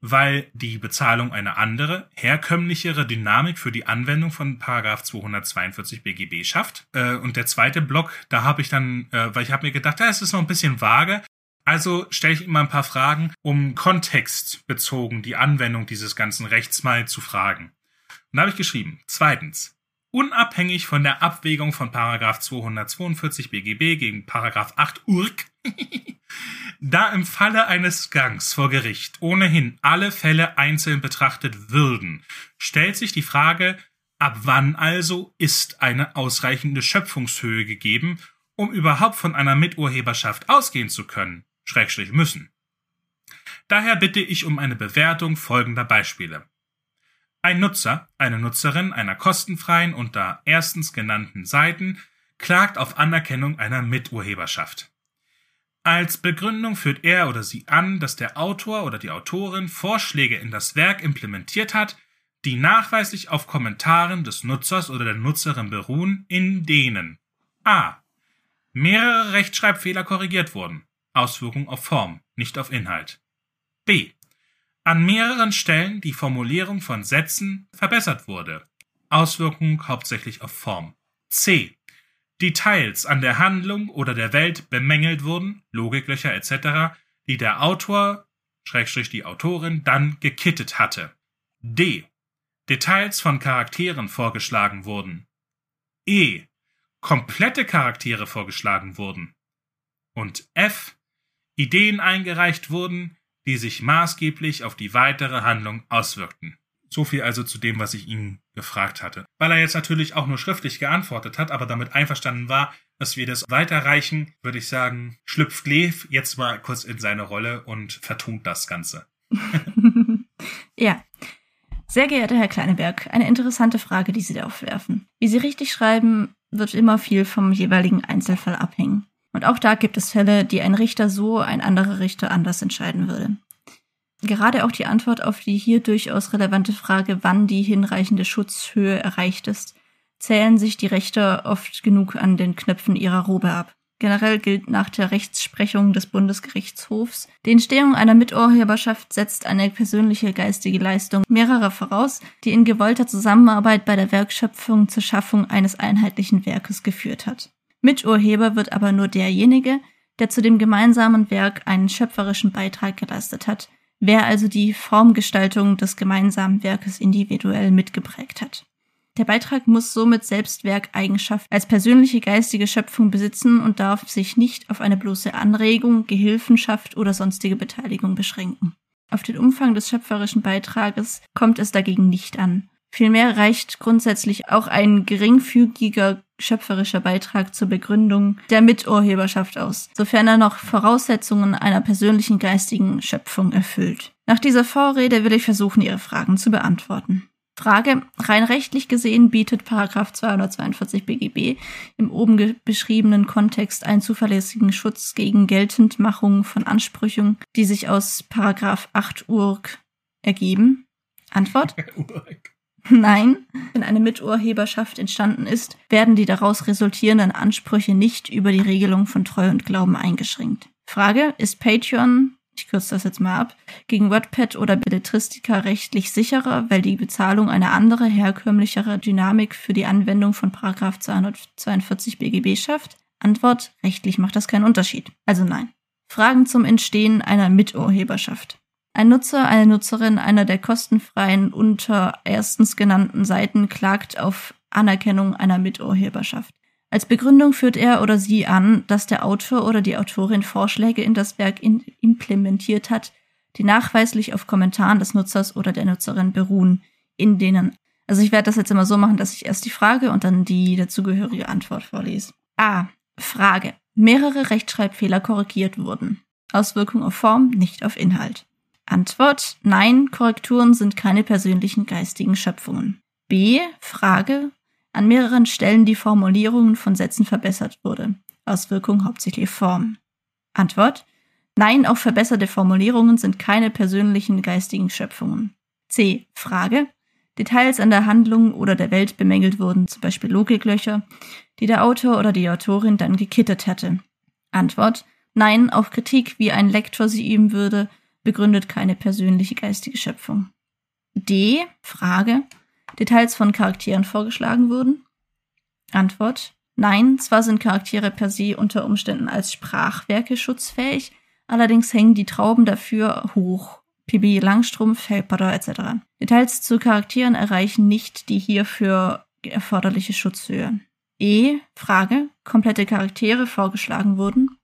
weil die Bezahlung eine andere, herkömmlichere Dynamik für die Anwendung von Paragraph 242 BGB schafft. Äh, und der zweite Block, da habe ich dann, äh, weil ich habe mir gedacht, das ist noch ein bisschen vage, also stelle ich immer ein paar Fragen, um kontextbezogen die Anwendung dieses ganzen Rechts mal zu fragen. Und da habe ich geschrieben, zweitens, unabhängig von der Abwägung von Paragraph 242 BGB gegen Paragraph 8 URK, da im Falle eines Gangs vor Gericht ohnehin alle Fälle einzeln betrachtet würden, stellt sich die Frage, ab wann also ist eine ausreichende Schöpfungshöhe gegeben, um überhaupt von einer Miturheberschaft ausgehen zu können, Schrägstrich müssen. Daher bitte ich um eine Bewertung folgender Beispiele. Ein Nutzer, eine Nutzerin einer kostenfreien unter erstens genannten Seiten klagt auf Anerkennung einer Miturheberschaft. Als Begründung führt er oder sie an, dass der Autor oder die Autorin Vorschläge in das Werk implementiert hat, die nachweislich auf Kommentaren des Nutzers oder der Nutzerin beruhen, in denen a. mehrere Rechtschreibfehler korrigiert wurden, Auswirkung auf Form, nicht auf Inhalt. b an mehreren Stellen die Formulierung von Sätzen verbessert wurde. Auswirkung hauptsächlich auf Form. C. Details an der Handlung oder der Welt bemängelt wurden, Logiklöcher etc., die der Autor, Schrägstrich die Autorin, dann gekittet hatte. D. Details von Charakteren vorgeschlagen wurden. E. Komplette Charaktere vorgeschlagen wurden. Und F. Ideen eingereicht wurden, die sich maßgeblich auf die weitere Handlung auswirkten. So viel also zu dem, was ich ihn gefragt hatte. Weil er jetzt natürlich auch nur schriftlich geantwortet hat, aber damit einverstanden war, dass wir das weiterreichen, würde ich sagen, schlüpft Lev jetzt mal kurz in seine Rolle und vertont das Ganze. ja. Sehr geehrter Herr Kleineberg, eine interessante Frage, die Sie da aufwerfen. Wie Sie richtig schreiben, wird immer viel vom jeweiligen Einzelfall abhängen. Und auch da gibt es Fälle, die ein Richter so, ein anderer Richter anders entscheiden würde. Gerade auch die Antwort auf die hier durchaus relevante Frage, wann die hinreichende Schutzhöhe erreicht ist, zählen sich die Richter oft genug an den Knöpfen ihrer Robe ab. Generell gilt nach der Rechtsprechung des Bundesgerichtshofs, die Entstehung einer Miturheberschaft setzt eine persönliche geistige Leistung mehrerer voraus, die in gewollter Zusammenarbeit bei der Werkschöpfung zur Schaffung eines einheitlichen Werkes geführt hat. Miturheber wird aber nur derjenige, der zu dem gemeinsamen Werk einen schöpferischen Beitrag geleistet hat, wer also die Formgestaltung des gemeinsamen Werkes individuell mitgeprägt hat. Der Beitrag muss somit Selbstwerkeigenschaft als persönliche geistige Schöpfung besitzen und darf sich nicht auf eine bloße Anregung, Gehilfenschaft oder sonstige Beteiligung beschränken. Auf den Umfang des schöpferischen Beitrages kommt es dagegen nicht an. Vielmehr reicht grundsätzlich auch ein geringfügiger schöpferischer Beitrag zur Begründung der Miturheberschaft aus, sofern er noch Voraussetzungen einer persönlichen geistigen Schöpfung erfüllt. Nach dieser Vorrede will ich versuchen, Ihre Fragen zu beantworten. Frage. Rein rechtlich gesehen bietet Paragraph 242 BGB im oben beschriebenen Kontext einen zuverlässigen Schutz gegen Geltendmachung von Ansprüchen, die sich aus Paragraph 8 URG ergeben. Antwort. Nein, wenn eine Miturheberschaft entstanden ist, werden die daraus resultierenden Ansprüche nicht über die Regelung von Treu und Glauben eingeschränkt. Frage, ist Patreon, ich kürze das jetzt mal ab, gegen WordPad oder Belletristica rechtlich sicherer, weil die Bezahlung eine andere, herkömmlichere Dynamik für die Anwendung von Paragraph 242 BGB schafft? Antwort, rechtlich macht das keinen Unterschied. Also nein. Fragen zum Entstehen einer Miturheberschaft. Ein Nutzer, eine Nutzerin einer der kostenfreien unter erstens genannten Seiten klagt auf Anerkennung einer Miturheberschaft. Als Begründung führt er oder sie an, dass der Autor oder die Autorin Vorschläge in das Werk in implementiert hat, die nachweislich auf Kommentaren des Nutzers oder der Nutzerin beruhen, in denen also ich werde das jetzt immer so machen, dass ich erst die Frage und dann die dazugehörige Antwort vorlese. A. Frage. Mehrere Rechtschreibfehler korrigiert wurden. Auswirkung auf Form, nicht auf Inhalt. Antwort: Nein, Korrekturen sind keine persönlichen geistigen Schöpfungen. B. Frage: An mehreren Stellen die Formulierungen von Sätzen verbessert wurde. Auswirkung hauptsächlich Form. Antwort: Nein, auch verbesserte Formulierungen sind keine persönlichen geistigen Schöpfungen. C. Frage: Details an der Handlung oder der Welt bemängelt wurden, zum Beispiel Logiklöcher, die der Autor oder die Autorin dann gekittet hätte. Antwort Nein, auch Kritik, wie ein Lektor sie üben würde, begründet keine persönliche geistige Schöpfung. D. Frage. Details von Charakteren vorgeschlagen wurden? Antwort. Nein, zwar sind Charaktere per se unter Umständen als Sprachwerke schutzfähig, allerdings hängen die Trauben dafür hoch. Pippi Langstrumpf, Potter etc. Details zu Charakteren erreichen nicht die hierfür erforderliche Schutzhöhe. E. Frage. Komplette Charaktere vorgeschlagen wurden?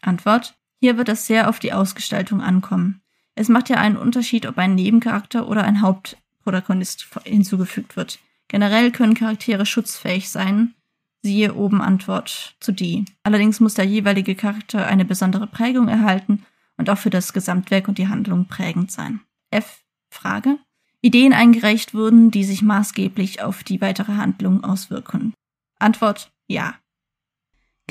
Antwort. Hier wird es sehr auf die Ausgestaltung ankommen. Es macht ja einen Unterschied, ob ein Nebencharakter oder ein Hauptprotagonist hinzugefügt wird. Generell können Charaktere schutzfähig sein. Siehe oben Antwort zu D. Allerdings muss der jeweilige Charakter eine besondere Prägung erhalten und auch für das Gesamtwerk und die Handlung prägend sein. F. Frage. Ideen eingereicht wurden, die sich maßgeblich auf die weitere Handlung auswirken. Antwort ja.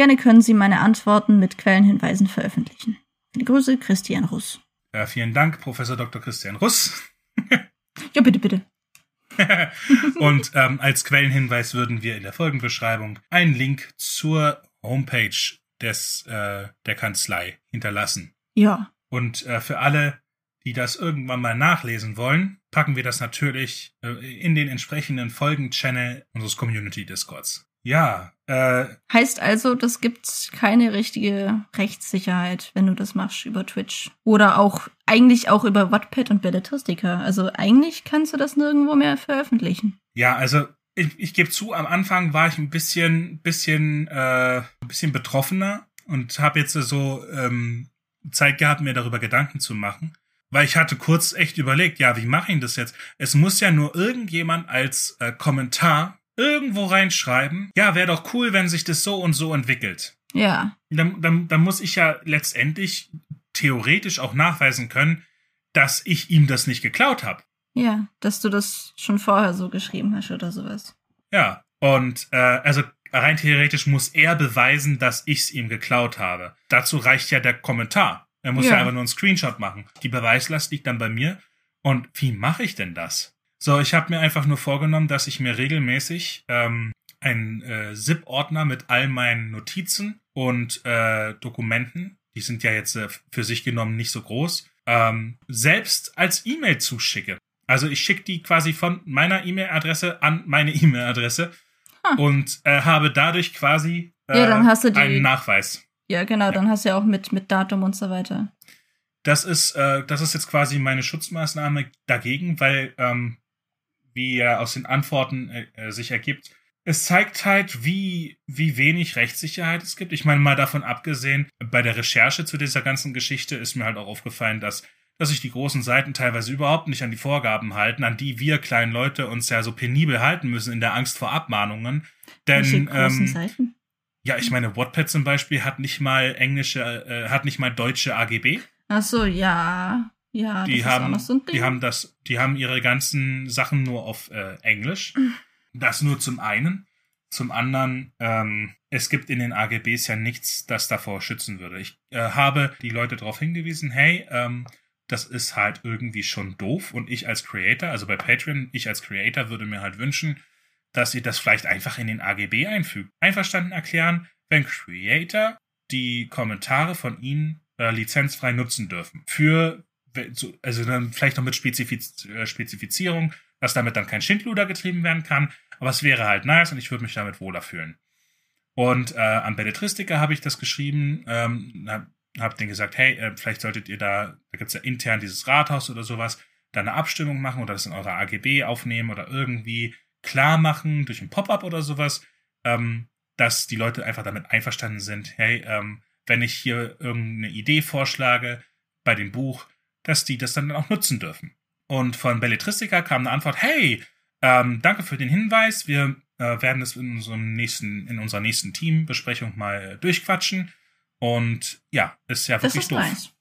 Gerne können Sie meine Antworten mit Quellenhinweisen veröffentlichen. Viele Grüße, Christian Russ. Ja, vielen Dank, Professor Dr. Christian Russ. ja, bitte, bitte. und ähm, als Quellenhinweis würden wir in der Folgenbeschreibung einen Link zur Homepage des äh, der Kanzlei hinterlassen. Ja. Und äh, für alle, die das irgendwann mal nachlesen wollen, packen wir das natürlich äh, in den entsprechenden Folgen-Channel unseres Community-Discords. Ja. Äh, heißt also, das gibt keine richtige Rechtssicherheit, wenn du das machst über Twitch. Oder auch eigentlich auch über Wattpad und Belletristica. Also eigentlich kannst du das nirgendwo mehr veröffentlichen. Ja, also ich, ich gebe zu, am Anfang war ich ein bisschen, bisschen, äh, ein bisschen betroffener und habe jetzt so ähm, Zeit gehabt, mir darüber Gedanken zu machen. Weil ich hatte kurz echt überlegt, ja, wie mache ich das jetzt? Es muss ja nur irgendjemand als äh, Kommentar irgendwo reinschreiben, ja, wäre doch cool, wenn sich das so und so entwickelt. Ja. Dann, dann, dann muss ich ja letztendlich theoretisch auch nachweisen können, dass ich ihm das nicht geklaut habe. Ja, dass du das schon vorher so geschrieben hast oder sowas. Ja, und äh, also rein theoretisch muss er beweisen, dass ich es ihm geklaut habe. Dazu reicht ja der Kommentar. Er muss ja. ja einfach nur einen Screenshot machen. Die Beweislast liegt dann bei mir. Und wie mache ich denn das? So, ich habe mir einfach nur vorgenommen, dass ich mir regelmäßig ähm, einen äh, ZIP-Ordner mit all meinen Notizen und äh, Dokumenten, die sind ja jetzt äh, für sich genommen nicht so groß, ähm, selbst als E-Mail zuschicke. Also ich schicke die quasi von meiner E-Mail-Adresse an meine E-Mail-Adresse huh. und äh, habe dadurch quasi äh, ja, dann hast du die, einen Nachweis. Ja, genau, ja. dann hast du ja auch mit, mit Datum und so weiter. Das ist, äh, das ist jetzt quasi meine Schutzmaßnahme dagegen, weil ähm, wie er aus den Antworten äh, äh, sich ergibt. Es zeigt halt, wie, wie wenig Rechtssicherheit es gibt. Ich meine, mal davon abgesehen, bei der Recherche zu dieser ganzen Geschichte ist mir halt auch aufgefallen, dass, dass sich die großen Seiten teilweise überhaupt nicht an die Vorgaben halten, an die wir kleinen Leute uns ja so penibel halten müssen in der Angst vor Abmahnungen. Denn, Welche großen ähm, Seiten? Ja, ich meine, Wattpad zum Beispiel hat nicht mal englische, äh, hat nicht mal deutsche AGB. Ach so, ja. Ja, die haben, so die haben das, die haben ihre ganzen Sachen nur auf äh, Englisch. Das nur zum einen. Zum anderen, ähm, es gibt in den AGBs ja nichts, das davor schützen würde. Ich äh, habe die Leute darauf hingewiesen, hey, ähm, das ist halt irgendwie schon doof und ich als Creator, also bei Patreon, ich als Creator würde mir halt wünschen, dass ihr das vielleicht einfach in den AGB einfügt. Einverstanden erklären, wenn Creator die Kommentare von ihnen äh, lizenzfrei nutzen dürfen. Für also dann vielleicht noch mit Spezifiz äh, Spezifizierung, dass damit dann kein Schindluder getrieben werden kann. Aber es wäre halt nice und ich würde mich damit wohler fühlen. Und äh, an Belletristica habe ich das geschrieben, ähm, habe hab denen gesagt, hey, äh, vielleicht solltet ihr da, da gibt's ja intern dieses Rathaus oder sowas, da eine Abstimmung machen oder das in eurer AGB aufnehmen oder irgendwie klar machen durch ein Pop-up oder sowas, ähm, dass die Leute einfach damit einverstanden sind, hey, ähm, wenn ich hier irgendeine Idee vorschlage bei dem Buch, dass die das dann auch nutzen dürfen. Und von Belletristica kam eine Antwort, hey, ähm, danke für den Hinweis, wir äh, werden es in unserem nächsten, in unserer nächsten Teambesprechung mal durchquatschen. Und ja, ist ja wirklich ist doof. Nice.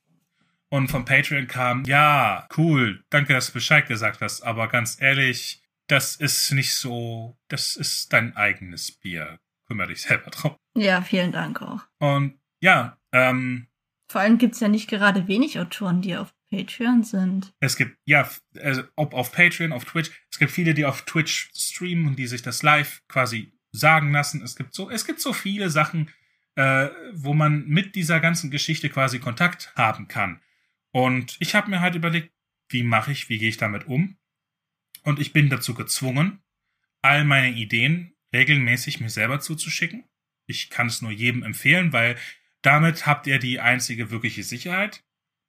Und von Patreon kam, ja, cool, danke, dass du Bescheid gesagt hast, aber ganz ehrlich, das ist nicht so, das ist dein eigenes Bier. Kümmere dich selber drauf. Ja, vielen Dank auch. Und ja, ähm, vor allem gibt's ja nicht gerade wenig Autoren, die auf Patreon sind. Es gibt, ja, also ob auf Patreon, auf Twitch, es gibt viele, die auf Twitch streamen und die sich das live quasi sagen lassen. Es gibt so, es gibt so viele Sachen, äh, wo man mit dieser ganzen Geschichte quasi Kontakt haben kann. Und ich habe mir halt überlegt, wie mache ich, wie gehe ich damit um? Und ich bin dazu gezwungen, all meine Ideen regelmäßig mir selber zuzuschicken. Ich kann es nur jedem empfehlen, weil damit habt ihr die einzige wirkliche Sicherheit.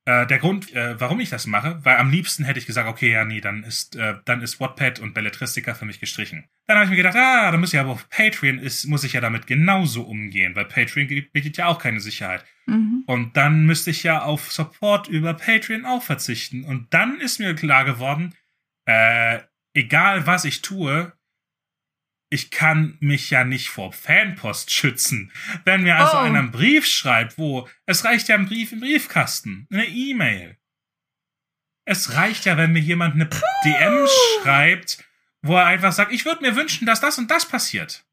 Äh, der Grund, äh, warum ich das mache, weil am liebsten hätte ich gesagt, okay, ja, nee, dann ist, äh, dann ist Wattpad und Belletristica für mich gestrichen. Dann habe ich mir gedacht, ah, dann muss ich aber auf Patreon ist, muss ich ja damit genauso umgehen, weil Patreon bietet ja auch keine Sicherheit. Mhm. Und dann müsste ich ja auf Support über Patreon auch verzichten. Und dann ist mir klar geworden, äh, egal was ich tue, ich kann mich ja nicht vor Fanpost schützen. Wenn mir also oh. einer einen Brief schreibt, wo, es reicht ja ein Brief im Briefkasten, eine E-Mail. Es reicht ja, wenn mir jemand eine Puh. DM schreibt, wo er einfach sagt, ich würde mir wünschen, dass das und das passiert.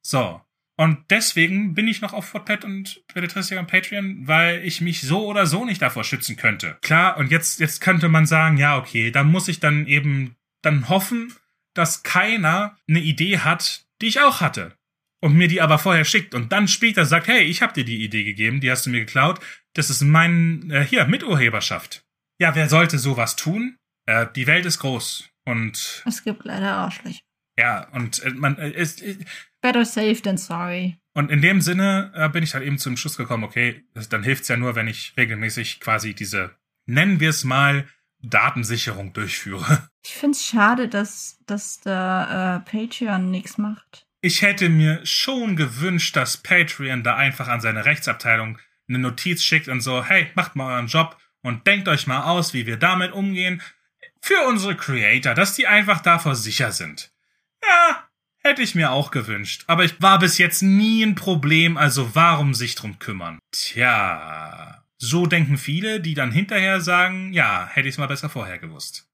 So. Und deswegen bin ich noch auf Fortpad und Belletristik und Patreon, weil ich mich so oder so nicht davor schützen könnte. Klar, und jetzt, jetzt könnte man sagen, ja, okay, dann muss ich dann eben dann hoffen, dass keiner eine Idee hat, die ich auch hatte. Und mir die aber vorher schickt und dann später sagt, hey, ich hab dir die Idee gegeben, die hast du mir geklaut. Das ist mein, äh, hier, Miturheberschaft. Ja, wer sollte sowas tun? Äh, die Welt ist groß und... Es gibt leider Arschlöcher. Ja, und äh, man äh, ist... Äh, Better safe than sorry. Und in dem Sinne äh, bin ich halt eben zum Schluss gekommen, okay, dann hilft's ja nur, wenn ich regelmäßig quasi diese, nennen wir es mal, Datensicherung durchführe. Ich finde es schade, dass, dass da äh, Patreon nichts macht. Ich hätte mir schon gewünscht, dass Patreon da einfach an seine Rechtsabteilung eine Notiz schickt und so, hey, macht mal euren Job und denkt euch mal aus, wie wir damit umgehen. Für unsere Creator, dass die einfach davor sicher sind. Ja, hätte ich mir auch gewünscht. Aber ich war bis jetzt nie ein Problem, also warum sich drum kümmern? Tja. So denken viele, die dann hinterher sagen, ja, hätte ich es mal besser vorher gewusst.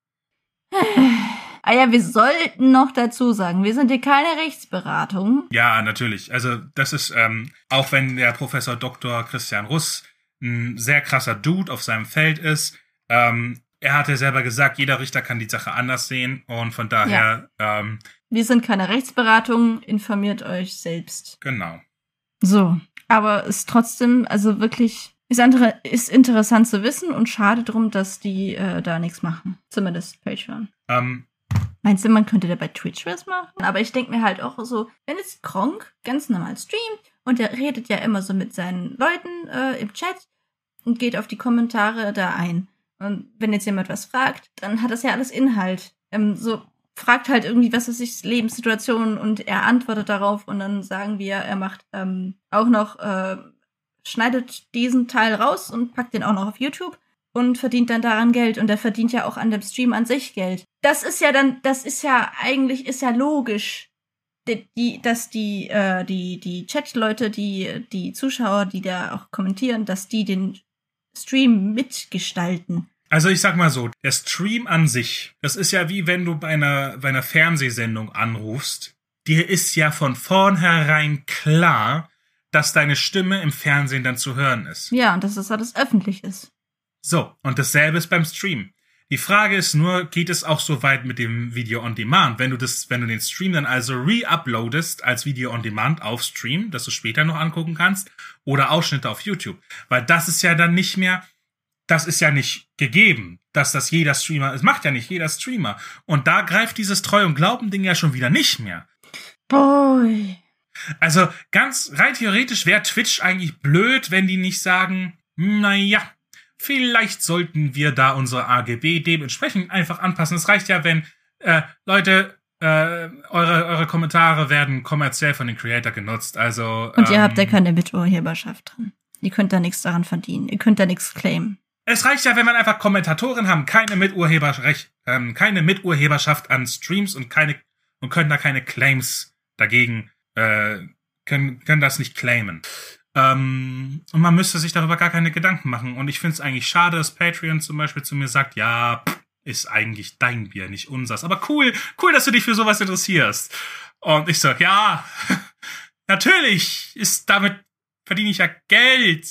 Ah ja, wir sollten noch dazu sagen, wir sind hier keine Rechtsberatung. Ja, natürlich. Also das ist, ähm, auch wenn der Professor Dr. Christian Russ ein sehr krasser Dude auf seinem Feld ist, ähm, er hat ja selber gesagt, jeder Richter kann die Sache anders sehen und von daher. Ja. Ähm, wir sind keine Rechtsberatung, informiert euch selbst. Genau. So, aber ist trotzdem, also wirklich ist, andere, ist interessant zu wissen und schade drum, dass die äh, da nichts machen. Zumindest Patreon. Ähm, Meinst du, man könnte da bei Twitch was machen? Aber ich denke mir halt auch so, wenn jetzt Kronk ganz normal streamt und er redet ja immer so mit seinen Leuten äh, im Chat und geht auf die Kommentare da ein. Und wenn jetzt jemand was fragt, dann hat das ja alles Inhalt. Ähm, so fragt halt irgendwie, was ist sich Lebenssituation und er antwortet darauf und dann sagen wir, er macht ähm, auch noch äh, schneidet diesen Teil raus und packt den auch noch auf YouTube und verdient dann daran Geld. Und er verdient ja auch an dem Stream an sich Geld. Das ist ja dann, das ist ja eigentlich, ist ja logisch, die, die, dass die, äh, die, die Chat-Leute, die, die Zuschauer, die da auch kommentieren, dass die den Stream mitgestalten. Also ich sag mal so, der Stream an sich, das ist ja wie wenn du bei einer, bei einer Fernsehsendung anrufst. Dir ist ja von vornherein klar, dass deine Stimme im Fernsehen dann zu hören ist. Ja, und dass das alles öffentlich ist. So, und dasselbe ist beim Stream. Die Frage ist nur, geht es auch so weit mit dem Video on Demand? Wenn du das, wenn du den Stream dann also re-uploadest als Video on Demand auf Stream, dass du später noch angucken kannst, oder Ausschnitte auf YouTube. Weil das ist ja dann nicht mehr, das ist ja nicht gegeben, dass das jeder Streamer, es macht ja nicht jeder Streamer. Und da greift dieses Treu und Glauben Ding ja schon wieder nicht mehr. Boy. Also ganz rein theoretisch wäre Twitch eigentlich blöd, wenn die nicht sagen, naja, vielleicht sollten wir da unsere AGB dementsprechend einfach anpassen. Es reicht ja, wenn äh, Leute äh, eure, eure Kommentare werden kommerziell von den Creator genutzt. Also und ihr ähm, habt ja keine Miturheberschaft drin. Ihr könnt da nichts daran verdienen. Ihr könnt da nichts claimen. Es reicht ja, wenn man einfach Kommentatoren haben, keine Miturheberrecht, ähm, keine Miturheberschaft an Streams und keine und können da keine Claims dagegen äh, können, können das nicht claimen. Ähm, und man müsste sich darüber gar keine Gedanken machen. Und ich finde es eigentlich schade, dass Patreon zum Beispiel zu mir sagt, ja, ist eigentlich dein Bier, nicht unsers. Aber cool, cool, dass du dich für sowas interessierst. Und ich sag, ja, natürlich ist damit verdiene ich ja Geld.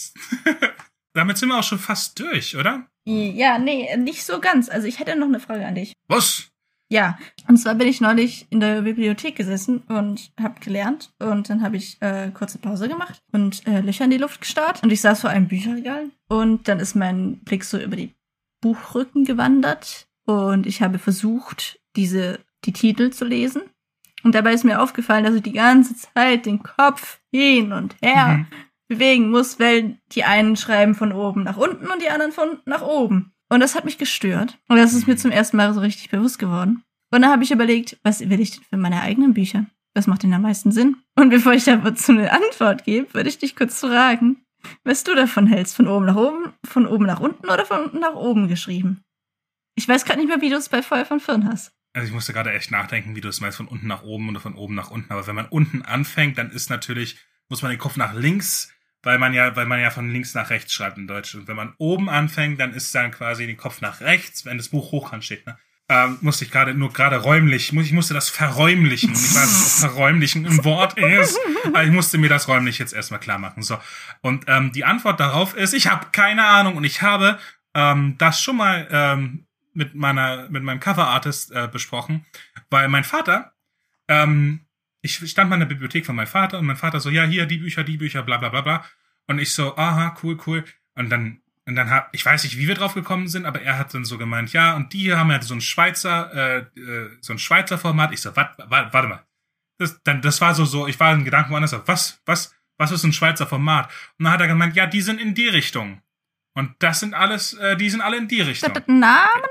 damit sind wir auch schon fast durch, oder? Ja, nee, nicht so ganz. Also ich hätte noch eine Frage an dich. Was? Ja, und zwar bin ich neulich in der Bibliothek gesessen und habe gelernt und dann habe ich äh, kurze Pause gemacht und äh, Löcher in die Luft gestarrt und ich saß vor einem Bücherregal und dann ist mein Blick so über die Buchrücken gewandert und ich habe versucht, diese die Titel zu lesen und dabei ist mir aufgefallen, dass ich die ganze Zeit den Kopf hin und her Mhm. bewegen muss, weil die einen schreiben von oben nach unten und die anderen von nach oben. Und das hat mich gestört. Und das ist mir zum ersten Mal so richtig bewusst geworden. Und dann habe ich überlegt, was will ich denn für meine eigenen Bücher? Was macht denn am meisten Sinn? Und bevor ich dazu eine Antwort gebe, würde ich dich kurz fragen, was du davon hältst. Von oben nach oben, von oben nach unten oder von unten nach oben geschrieben? Ich weiß gerade nicht mehr, wie du es bei Feuer von Firn hast. Also ich musste gerade echt nachdenken, wie du es meinst, von unten nach oben oder von oben nach unten. Aber wenn man unten anfängt, dann ist natürlich, muss man den Kopf nach links, weil man ja, weil man ja von links nach rechts schreibt in Deutsch. Und wenn man oben anfängt, dann ist dann quasi den Kopf nach rechts, wenn das Buch hochkant steht. Ne? Ähm, musste ich gerade nur gerade räumlich, muss- ich musste das verräumlichen. Und ich weiß nicht, ob verräumlichen ein Wort ist, aber ich musste mir das räumlich jetzt erstmal klar machen. So. Und ähm, die Antwort darauf ist, ich habe keine Ahnung und ich habe ähm, das schon mal ähm, mit meiner, mit meinem Cover-Artist äh, besprochen, weil mein Vater, ähm, ich stand mal in der Bibliothek von meinem Vater und mein Vater so, ja, hier, die Bücher, die Bücher, bla bla bla bla. Und ich so, aha, cool, cool. Und dann, und dann hat, ich weiß nicht, wie wir drauf gekommen sind, aber er hat dann so gemeint, ja, und die hier haben ja so ein Schweizer, äh, äh, so ein Schweizer Format. Ich so, wat, wat, warte mal. Das, dann, das war so, so, ich war in Gedanken woanders, so, was, was, was ist ein Schweizer Format? Und dann hat er gemeint, ja, die sind in die Richtung. Und das sind alles, äh, die sind alle in die Richtung. Namen?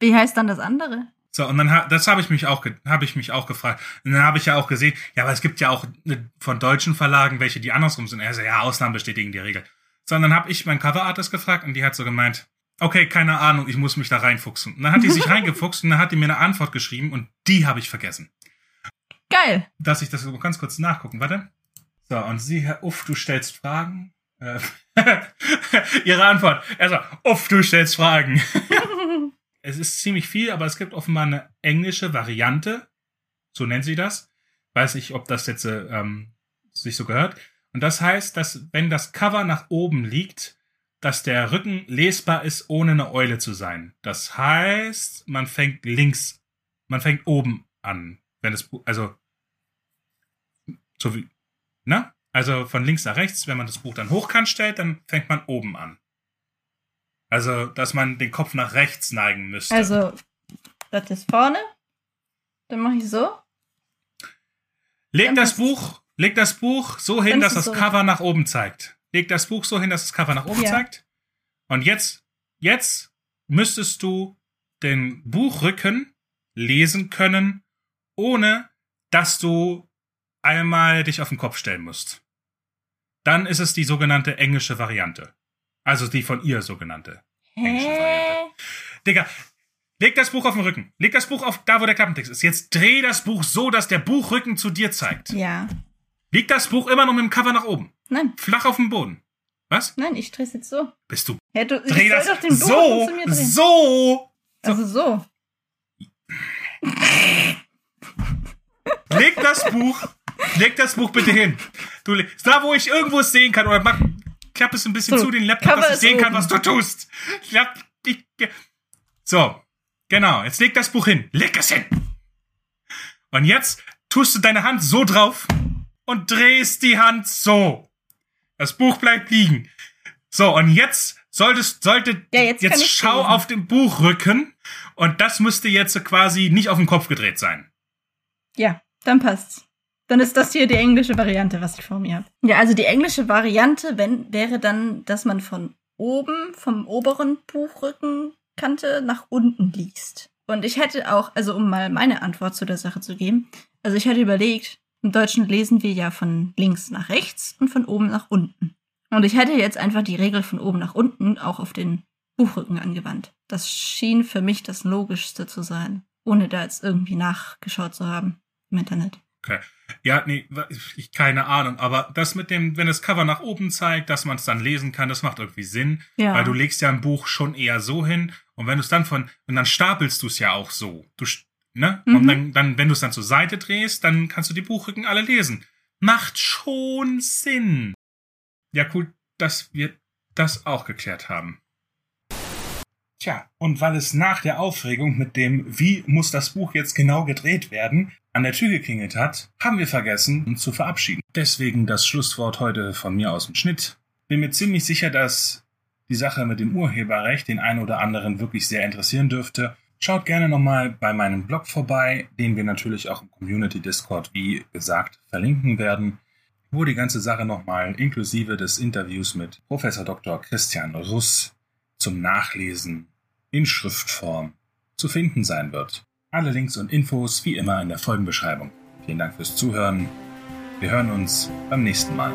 Wie heißt dann das andere? So, und dann das habe ich mich auch habe ich mich auch gefragt. Und dann habe ich ja auch gesehen, ja, aber es gibt ja auch ne, von deutschen Verlagen welche, die andersrum sind. Er so, ja, Ausnahmen bestätigen die Regel. So, und dann habe ich meinen Coverartist gefragt und die hat so gemeint, okay, keine Ahnung, ich muss mich da reinfuchsen. Und dann hat die sich reingefuchst und dann hat die mir eine Antwort geschrieben und die habe ich vergessen. Geil. Dass ich das so ganz kurz nachgucken, warte. So, und sie, Herr Uff, du stellst Fragen. Äh, Ihre Antwort. Also, Uff, du stellst Fragen. es ist ziemlich viel, aber es gibt offenbar eine englische Variante. So nennt sie das. Weiß ich, ob das jetzt äh, ähm, sich so gehört. Und das heißt, dass wenn das Cover nach oben liegt, dass der Rücken lesbar ist, ohne eine Eule zu sein. Das heißt, man fängt links, man fängt oben an. Wenn es, also, so wie, ne? Also von links nach rechts, wenn man das Buch dann hochkant stellt, dann fängt man oben an. Also, dass man den Kopf nach rechts neigen müsste. Also, das ist vorne. Dann mache ich so. leg dann das Buch, leg das Buch so hin, dass das so. Cover nach oben zeigt. Leg das Buch so hin, dass das Cover nach oben Ja. zeigt. Und jetzt, jetzt müsstest du den Buchrücken lesen können, ohne dass du einmal dich auf den Kopf stellen musst. Dann ist es die sogenannte englische Variante. Also die von ihr sogenannte. Englische? Variante. Digga, leg das Buch auf den Rücken. Leg das Buch auf da, wo der Klappentext ist. Jetzt dreh das Buch so, dass der Buchrücken zu dir zeigt. Ja. Liegt das Buch immer noch mit dem Cover nach oben. Nein, Flach auf dem Boden. Was? nein, ich drehe es jetzt so. Bist du? Hä, du, ich Dreh das doch den so, mir drehen. so. Also so. Leg das Buch, leg das Buch bitte hin. Du, da, wo ich irgendwo es sehen kann, oder mach, klapp es ein bisschen So, zu, den Laptop, Cover dass ich sehen kann, oben. was du tust. So, genau, jetzt leg das Buch hin. Leg es hin. Und jetzt tust du deine Hand so drauf und drehst die Hand so. Das Buch bleibt liegen. So, und jetzt solltest, sollte, Ja, jetzt kann ich's schau auf den Buchrücken und das müsste jetzt quasi nicht auf den Kopf gedreht sein. Ja, dann passt's. Dann ist das hier die englische Variante, was ich vor mir habe. Ja, also die englische Variante wenn, wäre dann, dass man von oben, vom oberen Buchrückenkante nach unten liest. Und ich hätte auch, also um mal meine Antwort zu der Sache zu geben, also ich hätte überlegt, im Deutschen lesen wir ja von links nach rechts und von oben nach unten. Und ich hätte jetzt einfach die Regel von oben nach unten auch auf den Buchrücken angewandt. Das schien für mich das Logischste zu sein, ohne da jetzt irgendwie nachgeschaut zu haben im Internet. Ja, nee, ich, keine Ahnung, aber das mit dem, wenn das Cover nach oben zeigt, dass man es dann lesen kann, das macht irgendwie Sinn, Ja. weil du legst ja ein Buch schon eher so hin und wenn du es dann von, und dann stapelst du es ja auch so, du, ne? Und Mhm. dann, dann, wenn du es dann zur Seite drehst, dann kannst du die Buchrücken alle lesen. Macht schon Sinn. Ja, cool, dass wir das auch geklärt haben. Tja, und weil es nach der Aufregung mit dem Wie muss das Buch jetzt genau gedreht werden an der Tür geklingelt hat, haben wir vergessen, uns zu verabschieden. Deswegen das Schlusswort heute von mir aus dem Schnitt. Bin mir ziemlich sicher, dass die Sache mit dem Urheberrecht den einen oder anderen wirklich sehr interessieren dürfte. Schaut gerne nochmal bei meinem Blog vorbei, den wir natürlich auch im Community Discord, wie gesagt, verlinken werden, wo die ganze Sache nochmal inklusive des Interviews mit Professor Dr. Christian Russ zum Nachlesen in Schriftform zu finden sein wird. Alle Links und Infos wie immer in der Folgenbeschreibung. Vielen Dank fürs Zuhören. Wir hören uns beim nächsten Mal.